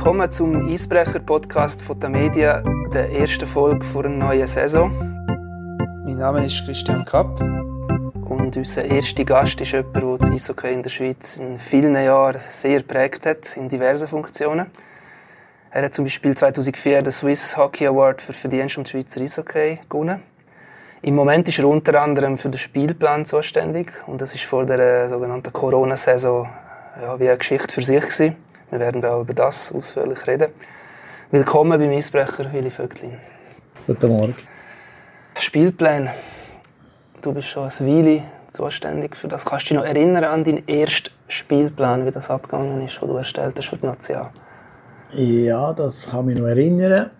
Willkommen zum Eisbrecher-Podcast von der Media, der ersten Folge vor einer neuen Saison. Mein Name ist Christian Kapp und unser erster Gast ist jemand, der das Eishockey in der Schweiz in vielen Jahren sehr prägt hat, in diversen Funktionen. Er hat zum Beispiel 2004 den Swiss Hockey Award für Verdienst um Schweizer Eishockey gewonnen. Im Moment ist er unter anderem für den Spielplan zuständig und das ist vor der sogenannten Corona-Saison ja, wie eine Geschichte für sich gewesen. Wir werden auch über das ausführlich reden. Willkommen beim Eisbrecher, Willi Vögtlin. Guten Morgen. Spielplan. Du bist schon ein Weile zuständig für das. Kannst du dich noch erinnern an deinen ersten Spielplan, wie das abgegangen ist, den du erstellt hast für die Nation? Ja, das kann mich noch erinnern.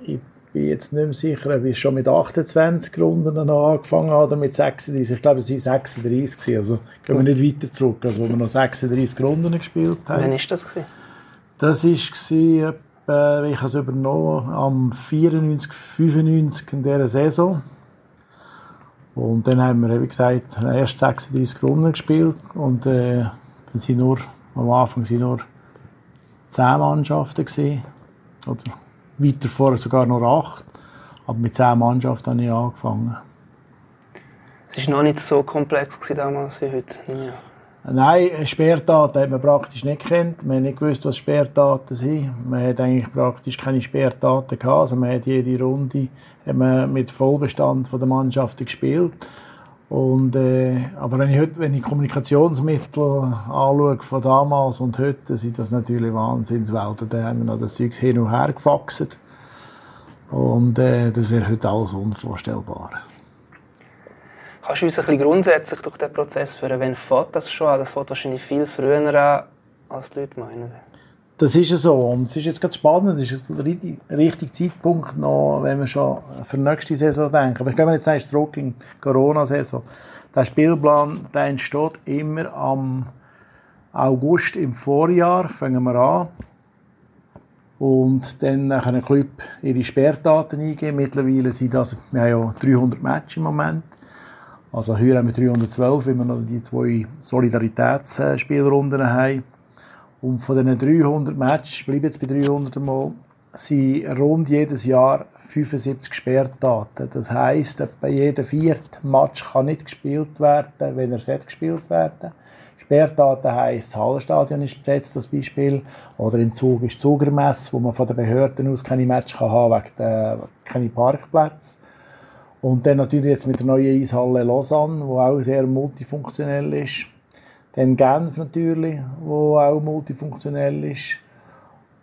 Ich bin jetzt nicht mehr sicher, ob ich schon mit 28 Runden angefangen habe oder mit 36. Ich glaube, es waren 36. Also gehen wir nicht weiter zurück, also wo wir noch 36 Runden gespielt haben. Wann war das? Gewesen? Das war, etwa, ich habe es übernommen, am 94, 95 in dieser Saison. Und dann haben wir, wie gesagt, erst 36 Runden gespielt und äh, dann sind nur, am Anfang sind nur 10 Mannschaften gewesen. Oder weiter vorher sogar noch 8. Aber mit 10 Mannschaften habe ich angefangen. Es war noch nicht so komplex damals wie heute. Ja. Nein, Sperrdaten hat man praktisch nicht gekannt. Man hat nicht gewusst, was Sperrdaten sind. Man hat eigentlich praktisch keine Sperrdaten gehabt. Also man hat jede Runde hat man mit Vollbestand von der Mannschaft gespielt. Und, äh, aber wenn ich, heute, wenn ich Kommunikationsmittel anschaue von damals und heute, sind das natürlich Wahnsinnswelten. Da haben wir noch das Zeug hin und her gefaxt. Und äh, das wäre heute alles unvorstellbar. Kannst du uns ein bisschen grundsätzlich durch den Prozess führen? Wann fängt das schon an? Das fängt wahrscheinlich viel früher an, als die Leute meinen. Das ist ja so. Und es ist jetzt ganz spannend. Es ist der richtige Zeitpunkt noch, wenn wir schon für die nächste Saison denken. Aber ich glaube, jetzt erst zurück in die Corona-Saison. Der Spielplan der entsteht immer am August im Vorjahr. Fangen wir an. Und dann können die Club ihre Sperrdaten eingeben. Mittlerweile sind das, wir haben ja 300 Matches im Moment. Also hier haben wir 312, weil wir noch die zwei Solidaritätsspielrunden haben. Und von diesen 300 Matches, bleibe jetzt bei 300 Mal, sind rund jedes Jahr 75 Sperrdaten. Das heisst, bei jedem vierten Match kann nicht gespielt werden, wenn er sollte gespielt werden. Sperrdaten heisst, das Hallenstadion ist besetzt, das Beispiel. Oder in Zug ist Zugermess, wo man von den Behörden aus keine Match kann wegen der, keine Parkplätze. Und dann natürlich jetzt mit der neuen Eishalle Lausanne, die auch sehr multifunktionell ist. Dann Genf natürlich, wo auch multifunktionell ist.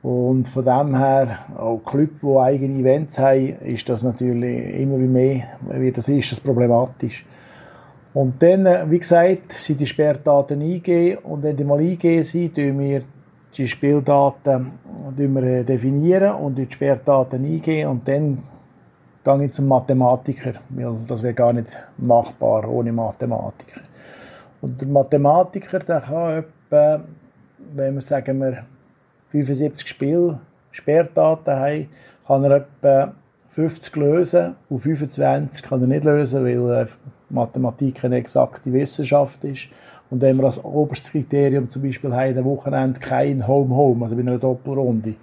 Und von dem her, auch Clubs, die eigene Events haben, ist das natürlich immer mehr, wie das ist, das problematisch. Und dann, wie gesagt, sind die Sperrdaten eingegeben und wenn die mal eingegeben sind, tun wir die Spieldaten wir definieren und die Sperrdaten eingeben und dann gehe ich zum Mathematiker, weil das wäre gar nicht machbar ohne Mathematiker. Und der Mathematiker, der kann etwa, wenn wir sagen wir 75 Spiel Sperrdaten haben, kann er etwa 50 lösen und 25 kann er nicht lösen, weil Mathematik eine exakte Wissenschaft ist. Und wenn wir als oberstes Kriterium zum Beispiel haben, am Wochenende kein Home-Home, also bei einer Doppelrunde,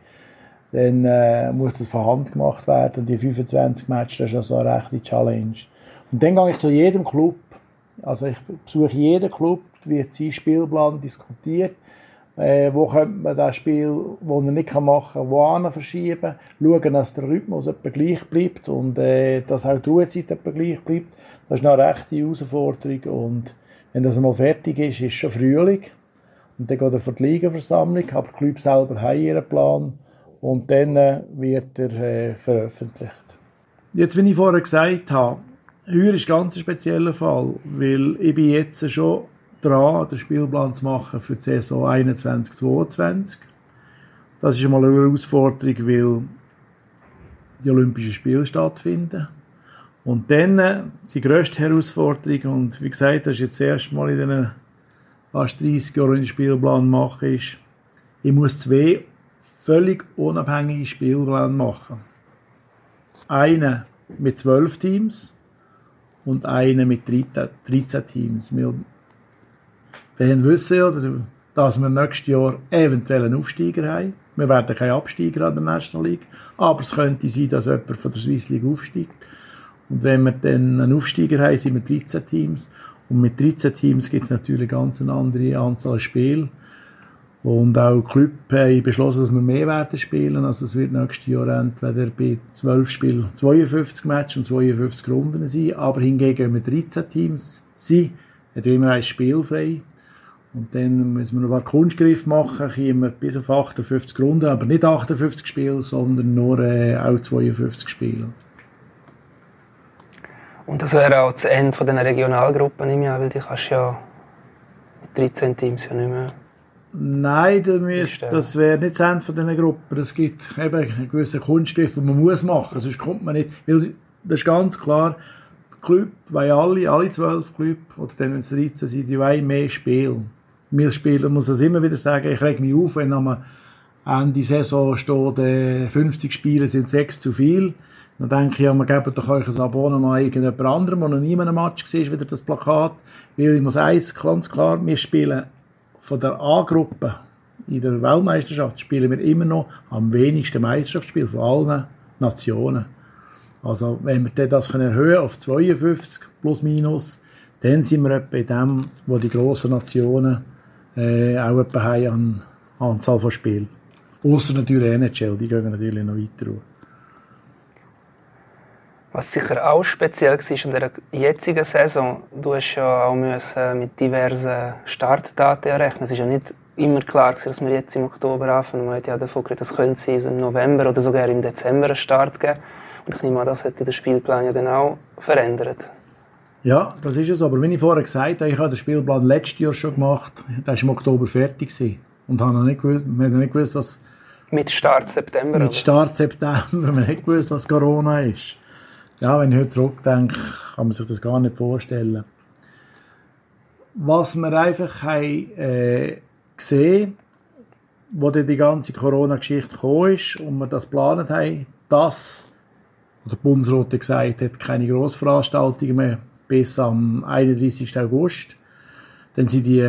dann äh, muss das von Hand gemacht werden. Und die 25 Matches, das ist also eine rechte Challenge. Und dann gehe ich zu jedem Club, also ich besuche jeden Club, wie sein Spielplan diskutiert, äh, wo könnte man das Spiel, das er nicht machen kann, wohin verschieben, schauen, dass der Rhythmus etwa gleich bleibt und äh, dass auch die Ruhezeit etwa gleich bleibt. Das ist eine rechte Herausforderung und wenn das einmal fertig ist, ist schon Frühling und dann geht er für die Ligaversammlung, aber die Club selber haben ihren Plan und dann äh, wird er äh, veröffentlicht. Jetzt, wie ich vorher gesagt habe, Heuer ist ein ganz spezieller Fall, weil ich bin jetzt schon dran, den Spielplan zu machen für die Saison 21-22. Das ist einmal eine Herausforderung, weil die Olympischen Spiele stattfinden. Und dann äh, die grösste Herausforderung, und wie gesagt, das ist jetzt das erste Mal in diesen fast 30 Jahren den Spielplan machen, ist, ich muss zwei völlig unabhängige Spielpläne machen. Einen mit zwölf Teams und einen mit 13 Teams. Wir, wir wissen ja, dass wir nächstes Jahr eventuell einen Aufsteiger haben. Wir werden kein Absteiger an der National League, aber es könnte sein, dass jemand von der Swiss League aufsteigt. Und wenn wir dann einen Aufsteiger haben, sind wir 13 Teams. Und mit 13 Teams gibt es natürlich ganz eine andere Anzahl Spiele. Und auch Club haben beschlossen, dass wir mehr werden spielen. Also es wird nächstes Jahr entweder bei 12 Spielen 52 Matches und 52 Runden sein. Aber hingegen, wir 13 Teams sind, hat immer ein Spiel frei. Und dann müssen wir noch ein paar Kunstgriff machen, kommen bis auf 58 Runden, aber nicht 58 Spiele, sondern nur äh, auch 52 Spiele. Und das wäre auch das Ende von den Regionalgruppen, nehme ich weil die kannst ja mit 13 Teams ja nicht mehr Nein, das, das wäre nicht das Ende von diesen Gruppen. Es gibt eben einen gewissen Kunstgriff, den man muss machen muss, sonst kommt man nicht. Weil das ist ganz klar, die Club wollen alle, alle zwölf Club, oder dann, wenn es 13 sind, die wollen mehr spielen. Wir spielen, muss das immer wieder sagen, ich reg mich auf, wenn am Ende Saison steht, äh, 50 Spiele sind sechs zu viel. Dann denke ich, ja, wir geben doch euch ein Abonnement irgendjemand anderem, der noch nie in einem Match war, wieder das Plakat. Weil ich muss eins ganz klar, wir spielen von der A-Gruppe in der Weltmeisterschaft spielen wir immer noch am wenigsten Meisterschaftsspiel von allen Nationen. Also wenn wir das erhöhen auf 52 plus minus, dann sind wir etwa in dem, wo die grossen Nationen äh, auch etwa haben an Anzahl von Spielen. Außer natürlich NHL, die gehen natürlich noch weiter. Was sicher auch speziell war in der jetzigen Saison, du hast ja auch müssen mit diversen Startdaten rechnen. Es ist ja nicht immer klar, dass wir jetzt im Oktober anfangen. Man hat ja davon geredet, es könnte im November oder sogar im Dezember einen Start geben. Und ich nehme an, das hätte den Spielplan ja dann auch verändert. Ja, das ist es. Aber wie ich vorher gesagt habe, ich habe den Spielplan letztes Jahr schon gemacht. Der war im Oktober fertig. Gewesen. Und habe noch nicht gewusst, wir haben nicht gewusst, was... Mit Start September? Mit Start September. Wir haben nicht gewusst, was Corona ist. Ja, wenn ich heute zurückdenke, kann man sich das gar nicht vorstellen. Was wir einfach haben, äh, gesehen wo die ganze Corona-Geschichte gekommen ist und wir das geplant haben, dass der Bundesrat gesagt hat, keine Grossveranstaltungen mehr bis am 31. August. Dann sind die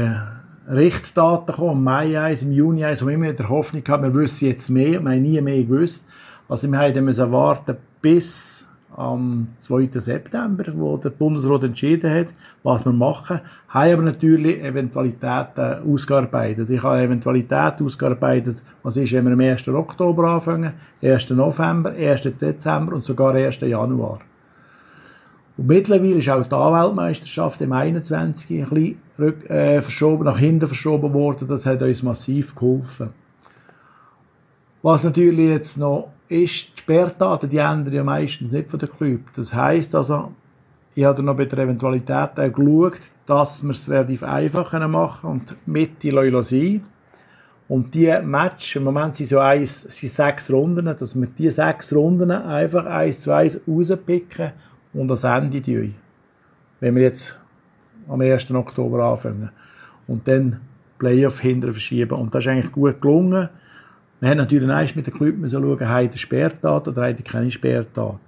Richtdaten gekommen, im Mai 1, im Juni 1, wo wir immer in der Hoffnung hatten, wir wissen jetzt mehr, wir haben nie mehr gewusst. Also wir haben warten bis am 2. September, wo der Bundesrat entschieden hat, was wir machen, haben aber natürlich Eventualitäten ausgearbeitet. Ich habe Eventualitäten ausgearbeitet, was ist, wenn wir am 1. Oktober anfangen, 1. November, 1. Dezember und sogar 1. Januar. Und mittlerweile ist auch die Weltmeisterschaft im 21. ein bisschen rück, äh, verschoben, nach hinten verschoben worden. Das hat uns massiv geholfen. Was natürlich jetzt noch ist, die Sperrdaten, die ändern ja meistens nicht von der Club. Das heisst also, ich habe noch bei der Eventualität auch geschaut, dass wir es relativ einfach machen können und mit die Leute sein. Und die Match, im Moment sind so eins, sind sechs Runden, dass wir die sechs Runden einfach eins zu eins rauspicken und das Ende tun. Wenn wir jetzt am 1. Oktober anfangen. Und dann Playoff hinterher verschieben. Und das ist eigentlich gut gelungen. Wir haben natürlich erst mit den Club müssen schauen, haben die Sperrdaten oder haben die keine Sperrdaten.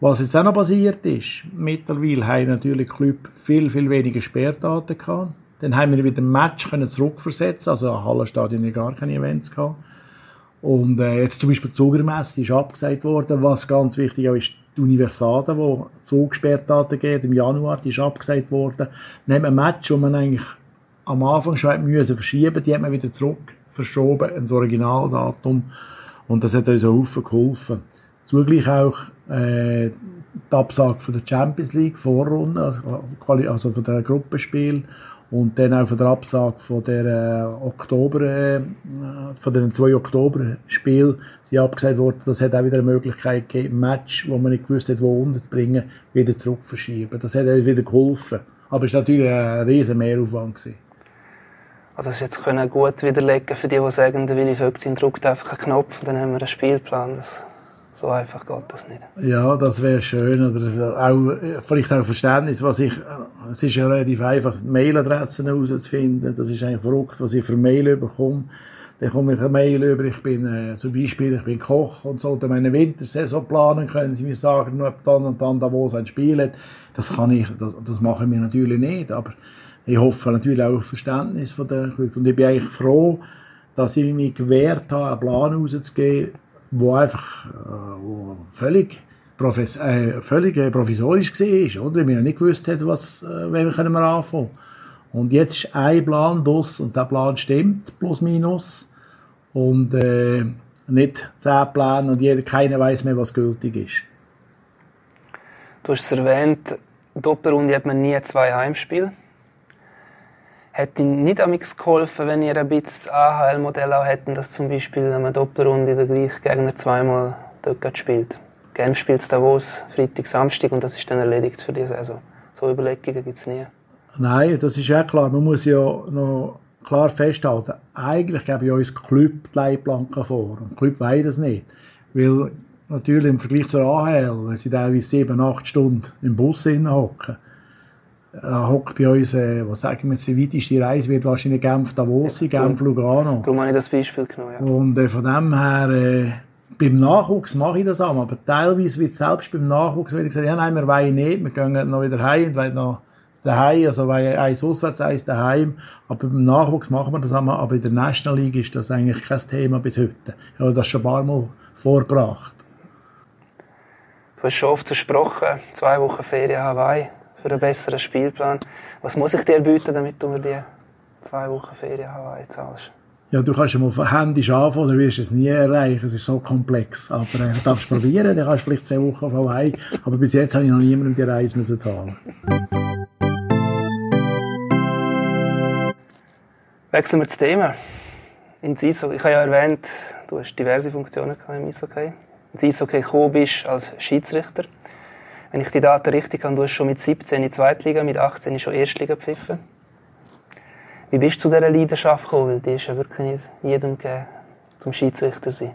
Was jetzt auch noch passiert ist, mittlerweile haben natürlich die Club viel, viel weniger Sperrdaten gehabt. Dann haben wir wieder ein Match können zurückversetzen, also an Hallenstadien gar keine Events gehabt. Und äh, jetzt zum Beispiel die Zugermesse ist abgesagt worden, was ganz wichtig ist, die Universade, wo Zugsperrdaten geht im Januar, die ist abgesagt worden. Dann haben wir ein Match, wo man eigentlich am Anfang schon müssen verschieben, die haben wir wieder zurück verschoben ins Originaldatum und das hat uns auch geholfen. Zugleich auch äh, die Absage von der Champions League Vorrunde, also, also von der Gruppenspiel und dann auch von der Absage von der äh, Oktober, äh, von den zwei Oktober-Spielen sind abgesagt worden. Das hat auch wieder eine Möglichkeit gegeben, ein Match, wo man nicht gewusst hat, wo unterbringen, wieder zurück verschieben. Das hat uns wieder geholfen. Aber es war natürlich ein riesen Mehraufwand. Gewesen. Also es jetzt können gut widerlegen für die, die sagen, der Willi Vögtin drückt einfach einen Knopf und dann haben wir einen Spielplan. Das, so einfach geht das nicht. Ja, das wäre schön. Oder auch, vielleicht auch Verständnis, was ich, es ist ja relativ einfach, Mailadressen herauszufinden. Das ist eigentlich verrückt, was ich für Mail bekomme. Dann komme ich eine Mail über, ich bin äh, zum Beispiel, ich bin Koch und sollte meine Wintersaison planen, können Sie mir sagen, nur dann und dann da wo ein Spiel hat. Das kann ich, das, das machen wir natürlich nicht, aber ich hoffe natürlich auch auf Verständnis von der Club. Und ich bin eigentlich froh, dass ich mich gewehrt habe, einen Plan rauszugeben, der einfach äh, wo völlig, profes äh, völlig äh, provisorisch war, oder? Wir ja nicht gewusst haben, was, äh, wir können wir anfangen. Und jetzt ist ein Plan das und der Plan stimmt, plus minus. Und äh, nicht zehn Pläne und jeder, keiner weiß mehr, was gültig ist. Du hast es erwähnt, Doppelrunde hat man nie zwei Heimspiele. Hätte nicht amigs geholfen, wenn ihr ein bisschen das AHL-Modell auch hätten, dass zum Beispiel in einer Doppelrunde der gleiche Gegner zweimal dort spielt? Genf spielt es Davos, Freitag, Samstag und das ist dann erledigt für die Saison. So Überlegungen gibt es nie. Nein, das ist ja klar. Man muss ja noch klar festhalten, eigentlich gebe ich uns Club die Leitplanken vor. Und Club weiß das nicht. Weil natürlich im Vergleich zur AHL, wenn sie teilweise sieben, acht Stunden im Bus hocken, hockt bei uns, äh, was sagen wir die weiteste Reise wird wahrscheinlich Genf Davos sein, Genf Lugano. Darum habe ich das Beispiel genommen, ja. Und äh, von dem her, äh, beim Nachwuchs mache ich das auch, aber teilweise wird selbst beim Nachwuchs wieder gesagt, ja nein, wir wollen nicht, wir gehen noch wieder heim und wollen noch daheim, also weil eins auswärts, eins daheim. Aber beim Nachwuchs machen wir das einmal, aber in der National League ist das eigentlich kein Thema bis heute. Ich habe das schon ein paar Mal vorgebracht. Du hast schon oft versprochen, zwei Wochen Ferien Hawaii für einen besseren Spielplan. Was muss ich dir bieten, damit du mir die zwei Wochen Ferien Hawaii zahlst? Ja, du kannst ja mal händisch anfangen, dann wirst du es nie erreichen. Es ist so komplex. Aber äh, du darfst probieren, dann kannst du vielleicht zwei Wochen auf Hawaii. Aber bis jetzt habe ich noch niemandem die Reise müssen zahlen Wechseln wir das Thema. Ins Eishockey. Ich habe ja erwähnt, du hast diverse Funktionen im Eishockey. Ins Eishockey gekommen bist als Schiedsrichter. Wenn ich die Daten richtig habe, du hast schon mit 17 in Zweitliga, mit 18 schon Erstliga gepfiffen. Wie bist du zu dieser Leidenschaft gekommen? Weil die ist ja wirklich nicht jedem gegeben, zum Schiedsrichter zu sein.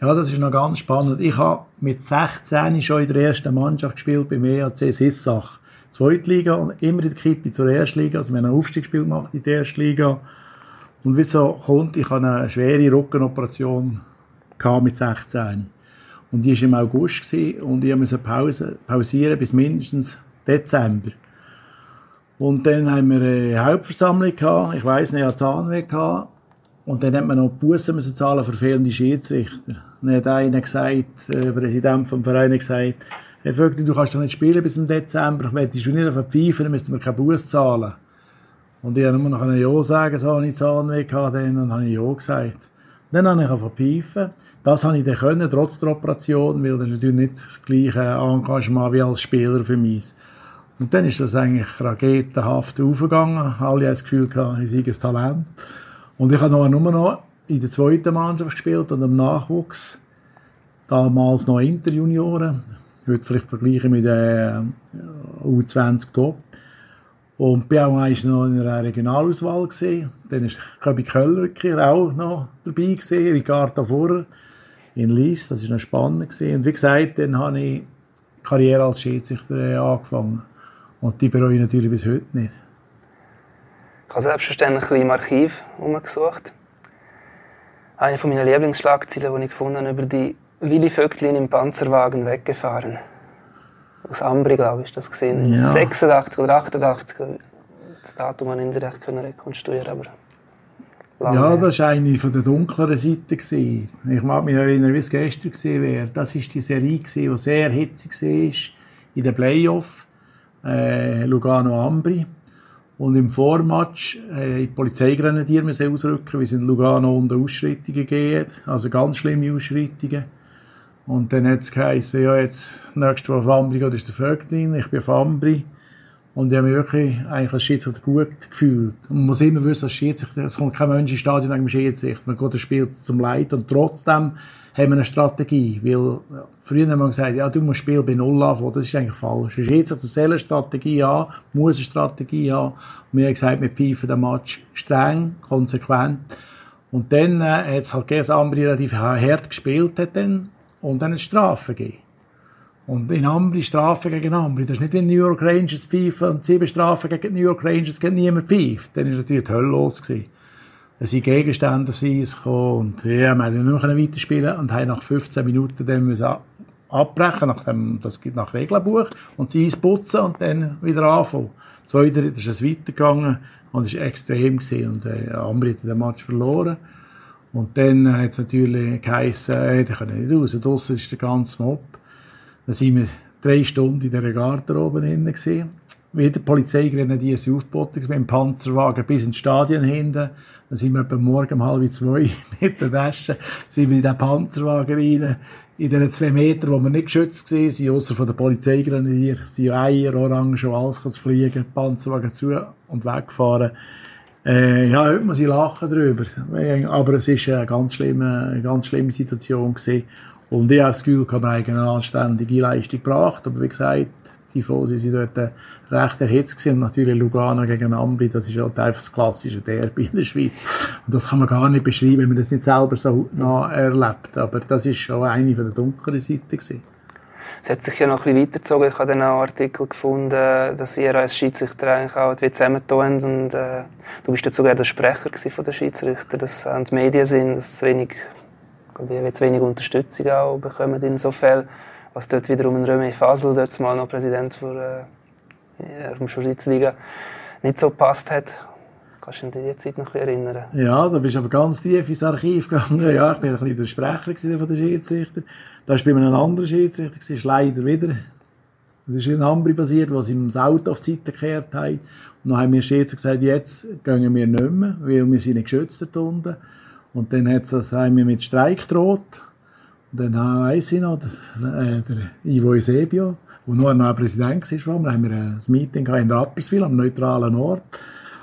Ja, das ist noch ganz spannend. Ich habe mit 16 schon in der ersten Mannschaft gespielt beim EAC Sissach. Zweitliga und immer in der Kippe zur Erstliga. Also wir haben ein Aufstiegsspiel gemacht in der Erstliga. Und wieso kommt, ich hatte eine schwere Rückenoperation mit 16. Und die war im August gewesen, und ich musste Pause, pausieren bis mindestens Dezember. Und dann haben wir eine Hauptversammlung gehabt. Ich weiss nicht, ich Zahnweh gehabt. Und dann hat man noch Bussen müssen zahlen für fehlende Schiedsrichter. Dann hat einer gesagt, äh, der Präsident vom Verein gesagt, Herr Vögel, du kannst doch nicht spielen bis im Dezember. Ich möchte schon nicht auf Pfeifen, dann müssten wir keinen Bus zahlen. Und ich habe nur noch Ja sagen, so habe ich Zahnweh gehabt, dann, dann habe ich Ja gesagt. Dann habe ich auf Pfeifen. Das habe ich dann können, trotz der Operation, weil das ist natürlich nicht das gleiche Engagement wie als Spieler für mich. Und dann ist das eigentlich raketenhaft aufgegangen. Alle haben das Gefühl gehabt, ich sei ein Talent. Und ich habe noch, nur noch in der zweiten Mannschaft gespielt und im Nachwuchs. Damals noch Interjunioren. Heute vielleicht vergleichen mit der U20 Top. Und bin auch noch in einer Regionalauswahl. Dann ist Köbi Köller auch noch dabei Ricardo Vorer in Lies. Das war noch spannend gewesen. Und wie gesagt, dann habe ich die Karriere als Schiedsrichter angefangen. Und die bereue ich natürlich bis heute nicht. Ich habe selbstverständlich ein bisschen im Archiv umgesucht. Eine meiner Lieblingsschlagzeilen, die ich gefunden habe, über die Willi Vögtlin im Panzerwagen weggefahren. Aus Ambri, glaube ich, das gesehen. Ja. 86 oder 88. Das Datum habe ich nicht recht rekonstruieren, aber ja, das war eine von der dunkleren Seiten. Ich mag mich erinnern, wie es gestern war. Das war die Serie, die sehr hitzig war in den Playoffs. Äh, Lugano-Ambri. Und im Vormatch äh, die Polizeigrenadier müssen ausrücken, weil es in Lugano unter Ausschreitungen geht. Also ganz schlimme Ausschreitungen. Und dann hat es geheißen, ja, jetzt, nächste Woche auf Ambri geht ist der Vögtlin, ich bin auf Ambri. Und ich habe mich wirklich eigentlich als Schiedsrichter gut gefühlt. Und man muss immer wissen, als Schiedsrichter, es kommt kein Mensch ins Stadion wegen dem Schiedsrichter. Man geht das Spiel zum Leid und trotzdem haben wir eine Strategie. Weil früher haben wir gesagt, ja, du musst Spiel bei Null anfangen. Das ist eigentlich falsch. Ein Schiedsrichter soll eine Strategie haben, muss eine Strategie haben. Und wir haben gesagt, wir pfeifen den Match streng, konsequent. Und dann äh, hat es halt gegeben, dass Ambri relativ hart gespielt hat dann. Und dann eine Strafe gegeben. Und in Ambri Strafen gegen Ambri. Das ist nicht wie New York Rangers pfeifen und sieben Strafen gegen New York Rangers gegen niemand pfeift. Dann war natürlich die Hölle los. Es sind Gegenstände auf sie gekommen und ja, wir haben nur weiterspielen und haben nach 15 Minuten dann müssen abbrechen, nach dem, das gibt nach Regelbuch, und sie Eis putzen und dann wieder anfangen. Zweiter ist es weitergegangen und es war extrem gewesen und äh, Ambri hat den Match verloren. Und dann hat es natürlich geheißen, äh, die können nicht raus, draussen ist der ganze Mob. Dann sind wir drei Stunden in dieser Garderobe drin gewesen. Wieder Polizeigrenadier sind aufgeboten mit dem Panzerwagen bis ins Stadion hinten. Dann sind wir etwa morgen um halb zwei mit der Wäsche, sind wir in den Panzerwagen rein. In diesen zwei Metern, wo wir nicht geschützt waren, außer von den Polizeigrenadier, sind Eier, Orangen, schon alles zu fliegen, Panzerwagen zu und weggefahren. Äh, ja, heute muss ich lachen darüber. Aber es war eine ganz schlimme, ganz schlimme Situation gewesen. Und ich habe das Gefühl, ich habe eine anständige Leistung gebracht. Aber wie gesagt, die Fosi sind dort recht erhitzt gewesen. Und natürlich Lugano gegen Ambri, das ist halt einfach das klassische Derby in der Schweiz. Und das kann man gar nicht beschreiben, wenn man das nicht selber so nah erlebt. Aber das ist schon eine von der dunkleren Seiten gewesen. Es hat sich ja noch ein bisschen weitergezogen. Ich habe auch Artikel gefunden, dass ihr als Schiedsrichter eigentlich auch wie zusammentun und äh, du bist ja sogar der Sprecher von den Schiedsrichter, dass auch die Medien sind, dass zu wenig, wie zu wenig Unterstützung auch bekommen in so Fällen. Was dort wiederum ein Röme Fasel, dort mal noch Präsident für, äh, der Schweizerliga, nicht so gepasst hat. Kannst du dich an die Zeit noch erinnern? Ja, da bist du aber ganz tief ins Archiv gegangen. Ja, ich war ein bisschen der Sprecher von den Schiedsrichter. Da war bei einem anderen Schiedsrichter, ist leider wieder. Das ist in basiert, was ihm das Auto auf die Seite gekehrt hat. Und dann haben wir Schiedsrichter gesagt, jetzt gehen wir nicht mehr, weil wir sind nicht geschützt unten. Und dann hat das, wir mit Streik gedroht. Und dann weiss ich noch, der, der Ivo Eusebio, der noch ein Präsident war, wir haben ein Meeting in der Apperswil, am neutralen Ort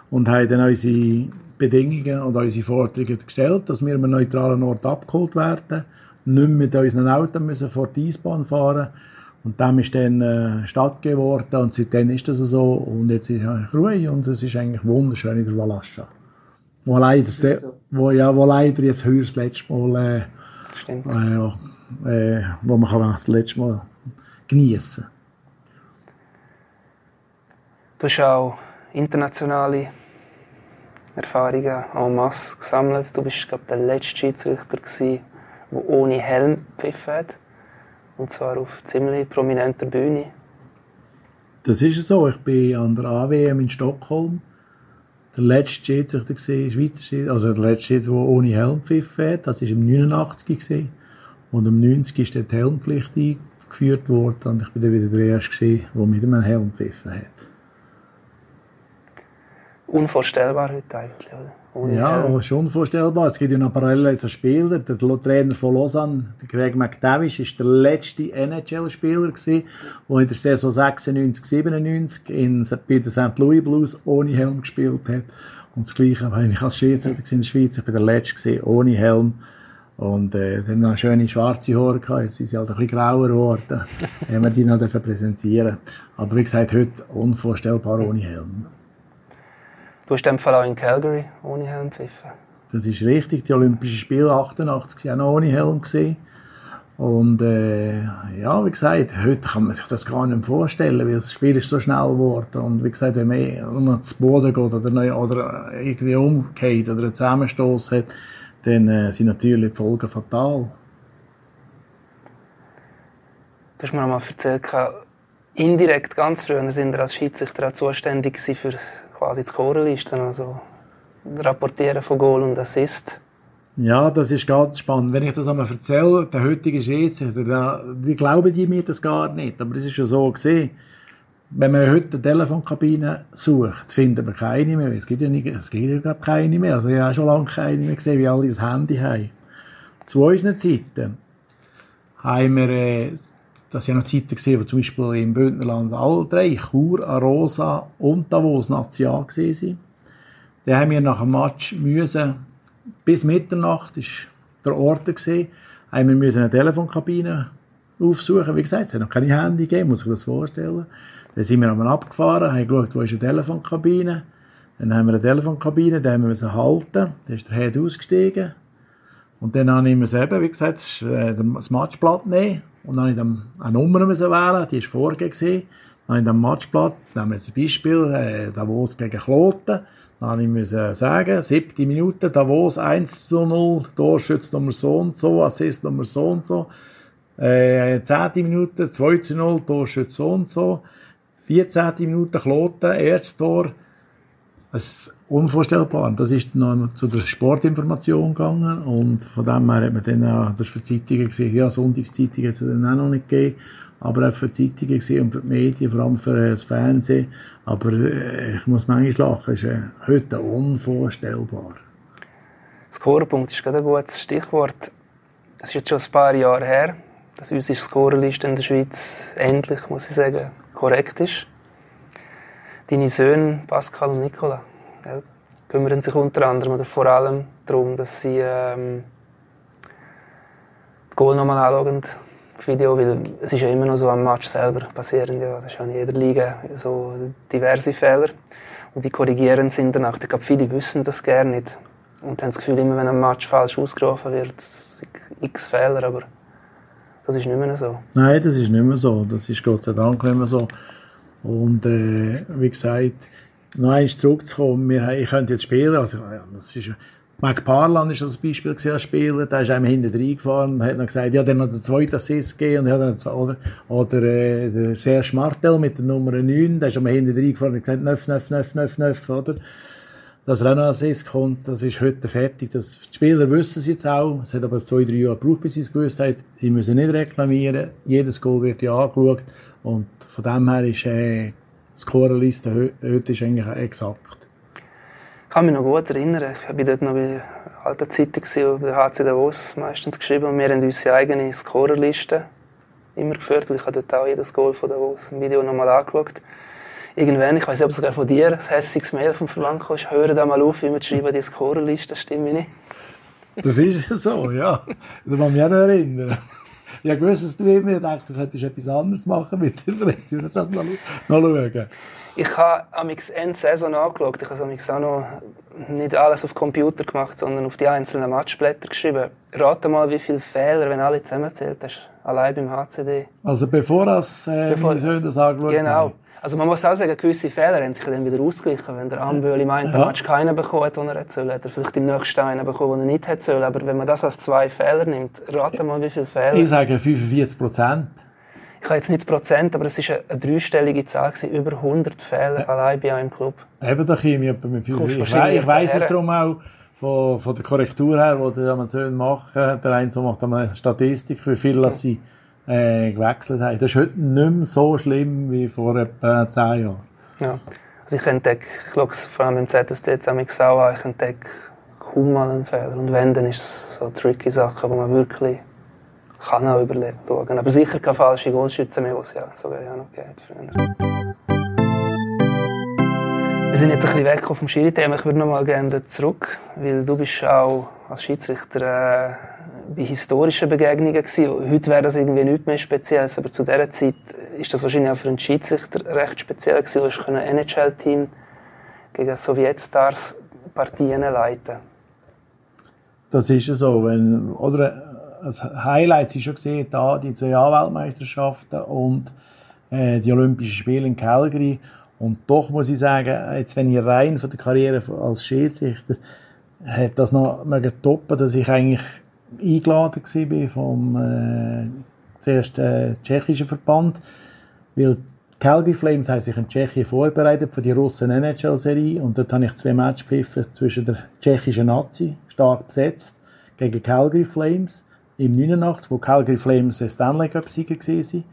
und haben dann unsere Bedingungen und unsere Forderungen gestellt, dass wir einem neutralen Ort abgeholt werden, nicht mehr mit unseren Autos müssen vor die Eisbahn fahren und dem ist dann äh, Stadt geworden und seitdem ist das so und jetzt ist es Ruhe und es ist eigentlich wunderschön in der Valascha. Wo leider, so. wo, ja, wo leider jetzt heuer das letzte Mal, äh, äh, äh, wo man kann das letzte Mal geniessen Du hast auch internationale Erfahrungen en masse gesammelt. Du bist, glaube der letzte Schiedsrichter der ohne Helm pfiffen hat. Und zwar auf ziemlich prominenter Bühne. Das ist so. Ich bin an der AWM in Stockholm. Der letzte Schiedsrichter gesehen, Schweizer Schiedsrichter, also der letzte Schiedsrichter, der ohne Helm pfiffen. Das war im 89 gesehen. Und im 90 ist die Helmpflicht eingeführt worden. Und ich bin dann wieder der Erste der mit einem Helm pfiffen hat unvorstellbar heute eigentlich, oder? Ohne ja, Helm. ist unvorstellbar. Es gibt ja noch parallel zu spielen. Der Trainer von Lausanne, Greg McTavish, ist der letzte NHL-Spieler der in der Saison 96, 97 in, bei den St. Louis Blues ohne Helm gespielt hat. Und das Gleiche habe ich als Schiedsrichter in der Schweiz. Ich bin der letzte ohne Helm. Und äh, dann noch schöne schwarze Haare gehabt. Jetzt sind sie halt ein bisschen grauer geworden. wenn wir die noch präsentieren Aber wie gesagt, heute unvorstellbar ohne Helm. Du hast in dem Fall auch in Calgary ohne Helm pfiffen. Das ist richtig. Die Olympischen Spiele 88 waren auch noch ohne Helm. Gewesen. Und äh, ja, wie gesagt, heute kann man sich das gar nicht vorstellen, weil das Spiel ist so schnell geworden. Und wie gesagt, wenn man zu Boden geht oder, oder irgendwie umgeht oder einen Zusammenstoß hat, dann äh, sind natürlich die Folgen fatal. Du hast mir mal erzählt, indirekt ganz früher sind wir als Schiedsrichter auch zuständig für quasi die Scorerliste, also Rapportieren von Goal und Assist. Ja, das ist ganz spannend. Wenn ich das einmal erzähle, der heutige Schiedsrichter, die glauben die mir das gar nicht, aber es ist schon so gesehen. Wenn man heute eine Telefonkabine sucht, findet man keine mehr. Es gibt ja, nicht, es gibt ja keine mehr. Also ich habe schon lange keine mehr gesehen, wie alle das Handy haben. Zu unseren Zeiten haben wir äh, das sind ja noch Zeiten gesehen, wo zum Beispiel im Bündnerland alle drei, Chur, Arosa und Davos National sind. Dann haben wir nach dem Match müssen, bis Mitternacht ist der Ort gesehen, haben wir eine Telefonkabine aufsuchen. Wie gesagt, es hat noch keine Handy gegeben, muss ich das vorstellen. Dann sind wir einmal abgefahren, haben geschaut, wo ist eine Telefonkabine. Dann haben wir eine Telefonkabine, dann haben wir halten. Dann ist der Head ausgestiegen. Und dann habe ich mir selber, wie gesagt, das Matchblatt nehmen und dann habe ich eine Nummer wählen, die war vorgegeben. Dann habe ich dann Matchblatt, nehmen wir ein Beispiel, äh, Davos gegen Kloten. Dann habe ich sagen, siebte Minute, Davos 1 zu 0, Torschütznummer so und so, Assistnummer so und so. Äh, zehnte Minute, 2 zu 0, Torschütz so und so. 14. Minute Kloten, erstes Tor, Das ist unvorstellbar. Das ist noch zu der Sportinformation gegangen und von dem her hat man dann auch, das für Zeitungen gesehen, ja, Sonntagszeitungen hat es dann auch noch nicht gegeben, aber auch für Zeitungen gesehen und für die Medien, vor allem für das Fernsehen. Aber äh, ich muss manchmal lachen, es ist äh, heute unvorstellbar. Scorepunkt ist gerade ein gutes Stichwort. Es ist jetzt schon ein paar Jahre her, dass unsere Scorerliste in der Schweiz endlich, muss ich sagen, korrekt ist. Deine Söhne Pascal und Nicola ja, kümmern sich unter anderem oder vor allem darum, dass sie ähm, das Goal nochmal anschauen, Video, weil es ist ja immer noch so am Match selber passieren, ja, das ist ja in jeder Liga so diverse Fehler und sie korrigieren es danach. Ich glaube, viele wissen das gerne nicht und haben das Gefühl, immer wenn ein Match falsch ausgerufen wird, sind x Fehler, aber das ist nicht mehr so. Nein, das ist nicht mehr so. Das ist Gott sei Dank nicht mehr so. Und äh, wie gesagt, noch eins zurückzukommen, wir, ich könnte jetzt spielen, also, ja, das ist, Mark Parlan ist das Beispiel gesehen als Spieler, der ist einem hinten reingefahren und hat noch gesagt, ja, dann noch den zweiten Assist gegeben und hat dann, oder, oder äh, der Serge Martel mit der Nummer 9, der ist einmal hinten reingefahren und gesagt, nöff, nöff, nöff, nöff, nöff, oder? Dass er auch noch Assist kommt, das ist heute fertig. Das, die Spieler wissen es jetzt auch, es hat aber zwei, drei Jahre gebraucht, bis sie es gewusst haben, sie müssen nicht reklamieren, jedes Goal wird ja angeschaut und von dem her ist äh, die Scorerliste heute ist eigentlich exakt. Ich kann mich noch gut erinnern, ich war dort noch bei alter Zeitung, bei der HC Davos meistens geschrieben und wir haben unsere eigene Scorerliste immer geführt, ich habe dort auch jedes Goal von Davos im Video nochmal angeschaut. Irgendwann, ich weiß nicht, ob es sogar von dir ein hässiges Mail vom Verlangen ist, höre da mal auf, wie wir schreiben, die Scorerliste, stimmt nicht. Das ist so, ja. Da muss ich mich auch noch erinnern. Ich habe gewusst, dass du immer gedacht du könntest etwas anderes machen mit der Fritz. das noch, noch schauen. Ich habe am Ende Saison angeschaut. Ich habe auch noch nicht alles auf Computer gemacht, sondern auf die einzelnen Matchblätter geschrieben. Rate mal, wie viele Fehler, wenn alle zusammenzählt hast, allein beim HCD. Also bevor das, äh, bevor, meine Söhne das angeschaut Genau. Haben. Also man muss auch sagen, gewisse Fehler haben sich dann wieder ausgeglichen. Wenn der Amböli meint, ja. Match keinen bekommen den er sollen, hat er vielleicht im nächsten einen bekommen, den er nicht hätte sollen. Aber wenn man das als zwei Fehler nimmt, rate mal, wie viele Fehler. Ich sage 45 Prozent. Ich habe jetzt nicht Prozent, aber es war eine, dreistellige Zahl, gewesen, über 100 Fehler ja. allein bei einem Club. Eben, da käme ich mit 50. Ich, ich weiss es darum auch, von, von der Korrektur her, die die Amateure machen. Der eine macht eine Statistik, wie viel ja. sie äh, gewechselt haben. Das ist heute nicht mehr so schlimm wie vor etwa zehn Jahren. Ja. Also ich entdecke, ich schaue es vor allem im ZSD zusammen auch an, ich entdecke kaum mal einen Fehler. Und wenn, dann ist es so tricky Sachen, die man wirklich kann auch schauen. Aber sicher keine falsche Goalschützen mehr, was ja so wäre ja noch geht. Wir sind jetzt ein bisschen weg vom Schiri-Thema. Ich würde noch mal gerne zurück, weil du bist auch als Schiedsrichter äh, bei historischen Begegnungen gewesen. Heute wäre das irgendwie nicht mehr speziell, aber zu dieser Zeit ist das wahrscheinlich auch für einen Schiedsrichter recht speziell gewesen. Du hast ein NHL-Team gegen Sowjetstars Partien leiten. Das ist so, wenn oder das Highlight ist schon gesehen, da die zwei Weltmeisterschaften und äh, die Olympischen Spiele in Calgary. Und doch muss ich sagen, jetzt wenn ich rein von der Karriere als Schiedsrichter, hat das noch toppen, dass ich eigentlich eingeladen war vom äh, zuerst äh, tschechischen Verband, weil Calgary Flames haben sich in Tschechien vorbereitet für die russen NHL-Serie und dort habe ich zwei Matches gepfiffen zwischen der tschechischen Nazi, stark besetzt, gegen Calgary Flames im 89, wo Calgary Flames ein Stanley Cup-Sieger waren.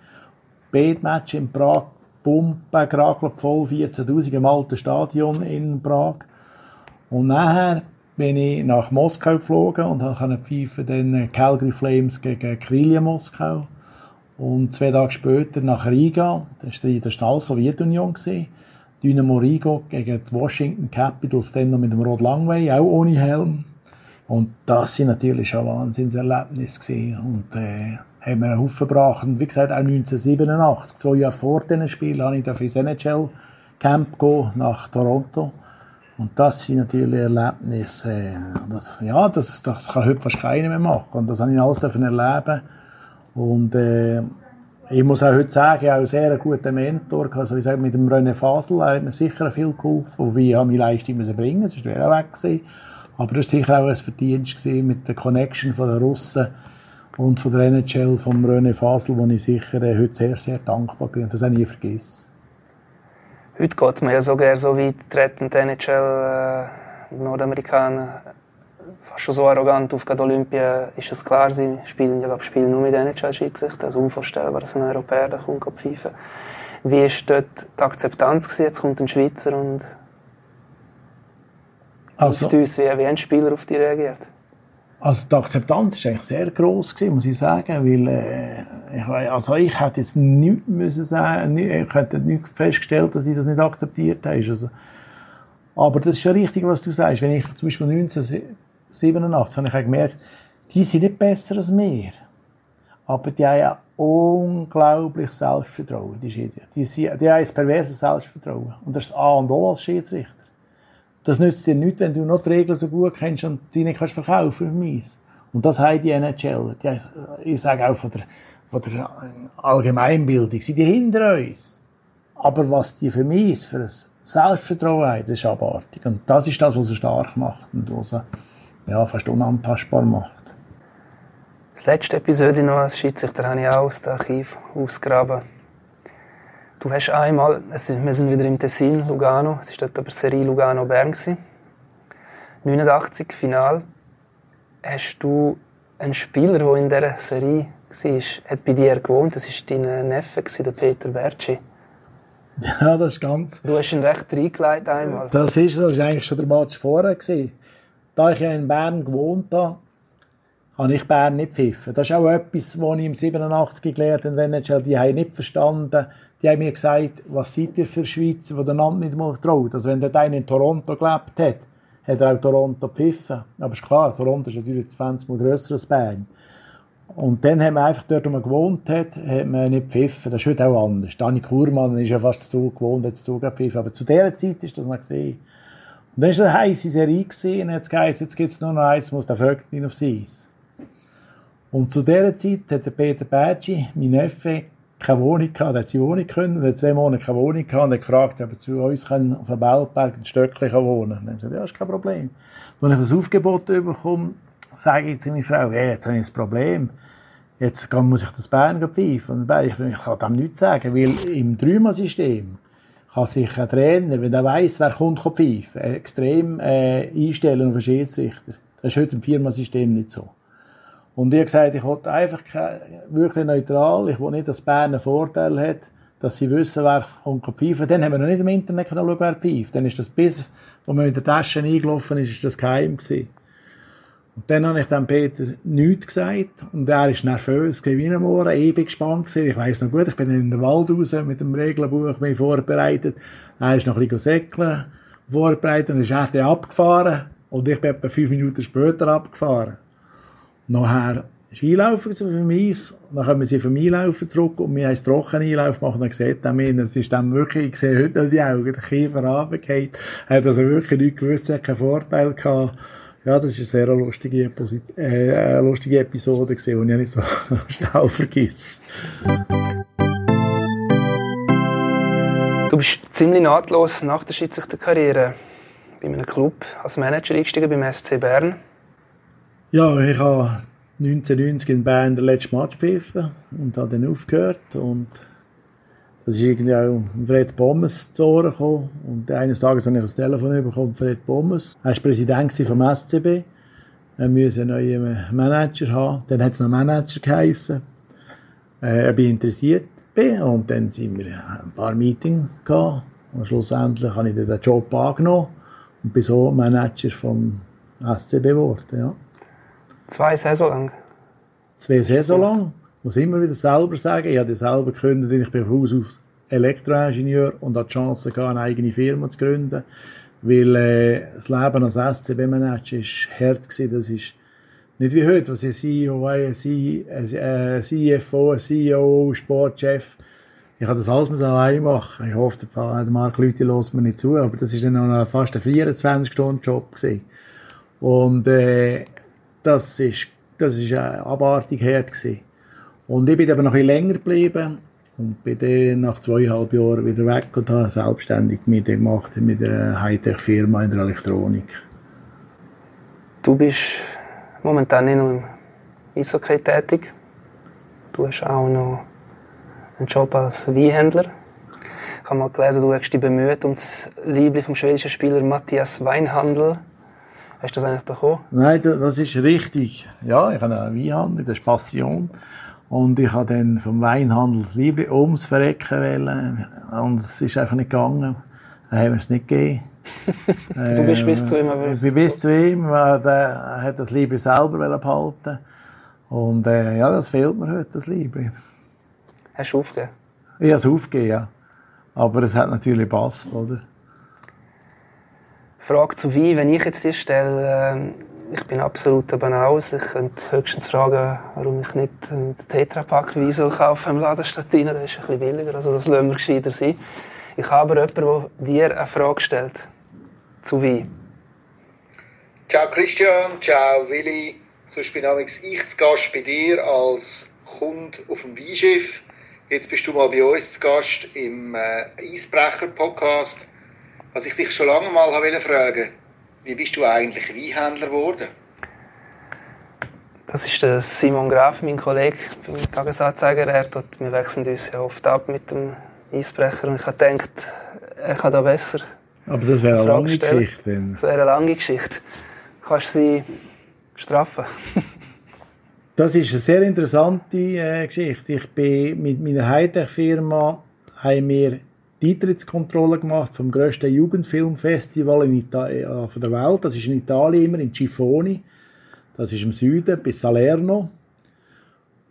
Beide Matches in Prag, Pumpe, gerade voll 14'000 im alten Stadion in Prag. Und nachher bin ich nach Moskau geflogen und habe pfeifen den Calgary Flames gegen Krylia Moskau. Und zwei Tage später nach Riga, das war der Stall Sowjetunion, Dynamo Riga gegen die Washington Capitals, dann noch mit dem Rod Langway, auch ohne Helm. Und das sind natürlich schon Wahnsinnserlebnisse gewesen. Und, äh, haben wir einen Haufen gebracht. Und wie gesagt, auch 1987, zwei Jahre vor diesem Spiel, habe ich ins NHL-Camp nach Toronto. Und das sind natürlich Erlebnisse, das, ja, das, das kann heute fast keiner mehr machen. Und das habe ich alles erleben Und äh, ich muss auch heute sagen, ich habe einen sehr guten Mentor. Also ich sage, mit dem René Fasel hat mir sicher viel geholfen. Wobei ich meine Leistung bringen musste, sonst wäre er weg gewesen. Aber das war sicher auch ein Verdienst mit der Connection von den Russen und von der NHL, von René Fasel, wo ich sicher äh, heute sehr, sehr dankbar bin. Und das habe ich nie vergessen. Heute geht man ja sogar so weit, treten die NHL, äh, Nordamerikaner, fast schon so arrogant auf gerade Olympia, ist es klar, sie spielen, ja, spielen nur mit NHL-Schiedsrichter. Also unvorstellbar, dass ein Europäer da kommt, pfeifen. Wie war dort die Akzeptanz? Gewesen? Jetzt kommt ein Schweizer und also, uns, wie, wie haben Spieler auf die reagiert? Also die Akzeptanz war eigentlich sehr gross, gewesen, muss ich sagen, weil äh, ich, also ich hätte jetzt nichts müssen sagen, ich hätte nicht festgestellt, dass ich das nicht akzeptiert habe. Also, aber das ist ja richtig, was du sagst. Wenn ich zum Beispiel 1987 habe ich gemerkt, die sind nicht besser als wir, aber die haben ja unglaublich Selbstvertrauen, die. Die, die haben ein perverses Selbstvertrauen und das ist A und O als Schiedsrichter. Das nützt dir nichts, wenn du noch die Regeln so gut kennst und die nicht kannst verkaufen für mich. Und das haben die NHL. Die, ich sage auch von der, von der Allgemeinbildung. Sie sind hinter uns. Aber was die für mich für ein Selbstvertrauen haben, das ist abartig. Und das ist das, was sie stark macht und was sie ja, fast unantastbar macht. Das letzte Episode noch als Schiedsrichter habe ich auch aus dem Archiv ausgraben. Du hast einmal, wir sind wieder im Tessin, Lugano, es war dort aber Serie Lugano-Bern. 89 Final. Hast du einen Spieler, der in dieser Serie war, hat bei dir gewohnt? Das war dein Neffe, der Peter Bertschi. Ja, das ist ganz... Du hast ihn recht reingelegt einmal. Das ist, das ist eigentlich schon der Match vorher. Da ich ja in Bern gewohnt habe, habe ich Bern nicht pfiffen. Das ist auch etwas, was ich im 87 gelernt habe, die haben nicht verstanden, die haben mir gesagt, was seid ihr für Schweizer, die den Land nicht mal traut. Also wenn dort einer in Toronto gelebt hat, hat er auch Toronto gepfiffen. Aber ist klar, Toronto ist natürlich 20 Mal grösser als Bern. Und dann haben wir einfach dort, wo man gewohnt hat, hat man nicht gepfiffen. Das ist heute auch anders. Dani Kurmann ist ja fast so gewohnt, hat zu gepfiffen. Aber zu dieser Zeit ist das noch gesehen. Und dann war eine heisse Serie gesehen, und jetzt geheißen, jetzt gibt es nur noch eins, muss der Vögel aufs Eis. Und zu dieser Zeit hat der Peter Bergi, mein Neffe, keine Wohnung gehabt, hat sie Wohnung können, er hat zwei Monate keine Wohnung gehabt und hat gefragt, ob er zu uns können auf dem Beltberg ein Stöckchen wohnen kann. Und ich gesagt, ja, ist kein Problem. Als ich das Aufgebot bekomme, sage ich zu meiner Frau, hey, jetzt habe ich ein Problem. Jetzt muss ich das Bern pfeifen. Ich, kann dem nichts sagen, weil im Dreimal-System kann sich ein Trainer, wenn er weiss, wer kommt, pfeifen, extrem äh, einstellen auf einen Schiedsrichter. Das ist heute im Viermal-System nicht so. Und ich gesagt, ich wollte einfach wirklich neutral. Ich will nicht, dass Bern einen Vorteil hat, dass sie wissen, wer kommt pfeifen. Dann haben wir noch nicht im Internet schauen, wer pfeift. Dann ist das bis, wo man mit der Tasche eingelaufen ist, ist das geheim gewesen. Und dann habe ich dem Peter nichts gesagt. Und er ist nervös wie ein Mohren. Ich bin gespannt gewesen. Ich weiss noch gut, ich bin in den Wald raus mit dem Regelbuch, mich vorbereitet. Er ist noch ein bisschen säckeln, vorbereitet. Und ist er abgefahren. Und ich bin etwa fünf Minuten später abgefahren. Nachher Skilaufen auf dem Eis, dann kommen sie vom Einlaufen zurück und wir haben trocken Einlauf gemacht und dann sieht er mich, es ist dann wirklich, ich sehe heute noch die Augen, der Kiefer runtergefallen, er hat also wirklich nichts gewusst, hat keinen Vorteil gehabt. Ja, das ist eine sehr lustige, äh, eine lustige Episode gewesen, die ich nicht so schnell vergesse. Du bist ziemlich nahtlos nach der Schiedsrichterkarriere bei einem Club als Manager eingestiegen beim SC Bern. Ja, ich habe 1990 in Bern den letzten Match gepfiffen und habe dann aufgehört und das ist irgendwie auch Fred Bommes zu Ohren gekommen und eines Tages habe ich ein Telefon bekommen Fred Bommes. Er war Präsident vom SCB. Er musste einen neuen Manager haben. Dann hat es noch Manager geheissen. Äh, ob ich interessiert. Und dann sind wir ein paar Meetings. Und schlussendlich habe ich den Job angenommen und bin so Manager vom SCB geworden. Ja. Zwei Saison lang? Zwei Saison lang. Ich muss immer wieder selber sagen, ich habe selber gegründet, ich bin von Haus aus Elektroingenieur und habe die Chance eine eigene Firma zu gründen. Weil äh, das Leben als SCB-Manager war hart. Gewesen. Das ist nicht wie heute, was ein CEO, CFO, ein CEO, Sportchef. Ich habe das alles allein machen. Ich hoffe, der Mark Leute lässt mir nicht zu, aber das war dann noch fast ein 24-Stunden-Job. Und äh, das ist, das ist abartig hart gewesen. Und ich bin aber noch ein länger geblieben und bin dann nach zweieinhalb Jahren wieder weg und habe selbstständig mit gemacht mit einer Hightech-Firma in der Elektronik. Du bist momentan nicht nur im Eishockey tätig. Du hast auch noch einen Job als Weinhändler. Ich habe mal gelesen, du hast dich bemüht um das Liebling vom schwedischen Spieler Matthias Weinhandel. Hast du das eigentlich bekommen? Nein, das ist richtig. Ja, ich habe einen Weinhandel, das ist Passion. Und ich habe dann vom Weinhandel das Liebling ums Verrecken wollen. Und es ist einfach nicht gegangen. Dann haben wir es nicht gegeben. du bist bis zu ihm? Ich bin bis zu ihm. Der hat das Liebling selber behalten Und äh, ja, das fehlt mir heute, das Liebling. Hast du aufgegeben? Ich habe es aufgegeben, ja. Aber es hat natürlich gepasst, oder? Frage zu Wein, wenn ich jetzt dir stelle, äh, ich bin absolut Banaus. Ich könnte höchstens fragen, warum ich nicht einen Tetrapack Wein soll kaufen im Laden. Das ist ein bisschen billiger, also das lassen wir gescheiter sein. Ich habe aber jemanden, der dir eine Frage stellt. Zu Wein. Ciao Christian, ciao Willi. Sonst bin ich zu Gast bei dir als Kunde auf dem Weinschiff. Jetzt bist du mal bei uns zu Gast im äh, Eisbrecher-Podcast. Was ich dich schon lange mal fragen wollte, wie bist du eigentlich Weinhändler geworden? Das ist der Simon Graf, mein Kollege beim Tagesanzeiger. Er tut, wir wechseln uns ja oft ab mit dem Eisbrecher und ich habe gedacht, er kann da besser. Aber das wäre eine lange stellen. Geschichte. Das wäre eine lange Geschichte. Kannst du sie straffen? Das ist eine sehr interessante äh, Geschichte. Ich bin mit meiner Hightech-Firma haben wir die Eintrittskontrolle gemacht vom grössten Jugendfilmfestival in äh, von der Welt. Das ist in Italien immer in Cifoni. Das ist im Süden bis Salerno.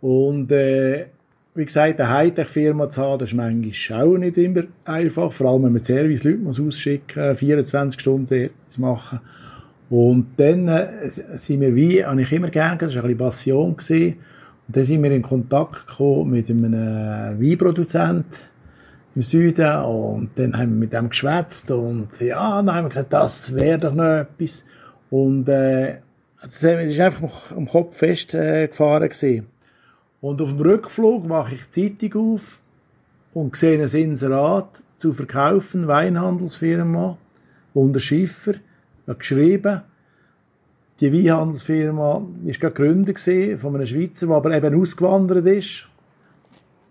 Und äh, wie gesagt, eine Hightech-Firma zu haben, das ist manchmal auch nicht immer einfach. Vor allem, wenn man Service-Leute ausschicken 24 Stunden zu machen. Und dann äh, sind wir wie, habe ich immer gerne, das war ein bisschen Passion. Gewesen. Und dann sind wir in Kontakt gekommen mit einem äh, Weinproduzent im Süden und dann haben wir mit dem geschwätzt und ja, dann haben wir gesagt, das wäre doch noch etwas. Und äh, es ist einfach am Kopf festgefahren äh. Und auf dem Rückflug mache ich die Zeitung auf und sehe ein Inserat zu verkaufen, Weinhandelsfirma unter Schiffer habe geschrieben, die Weinhandelsfirma war gerade gegründet von einem Schweizer, der aber eben ausgewandert ist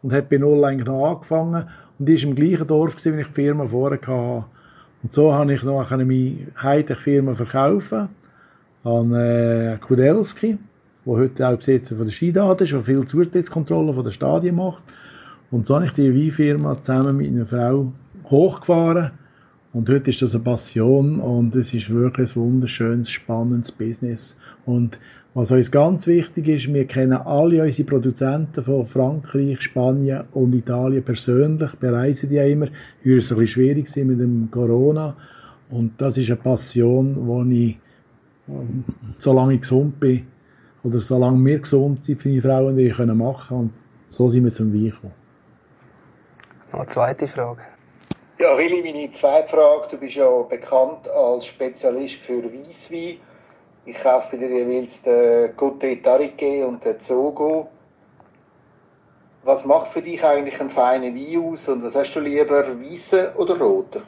und hat bei Null eigentlich noch angefangen und ist im gleichen Dorf gewesen, wie ich die Firma vorher hatte. Und so habe ich noch meine Hightech-Firma verkaufen an äh, Kudelski, der heute auch Besitzer von der Skidate ist, der viel Zutrittskontrolle von der Stadien macht. Und so habe ich die Weinfirma zusammen mit einer Frau hochgefahren und heute ist das eine Passion und es ist wirklich ein wunderschönes, spannendes Business. Und was uns ganz wichtig ist, wir kennen alle unsere Produzenten von Frankreich, Spanien und Italien persönlich, bereisen die ja immer. Hier ist es ein bisschen schwierig mit dem Corona. Und das ist eine Passion, die ich, solange ich gesund bin, oder solange wir gesund sind, für die Frauen, die können machen. Und so sind wir zum Wein gekommen. Noch eine zweite Frage. Ja, Willi, meine zweite Frage. Du bist ja bekannt als Spezialist für Weisswein. Ich kaufe dir jeweils den Côte Tarique und den Zogo. Was macht für dich eigentlich einen feinen Wein aus und was hast du lieber, weißen oder roten?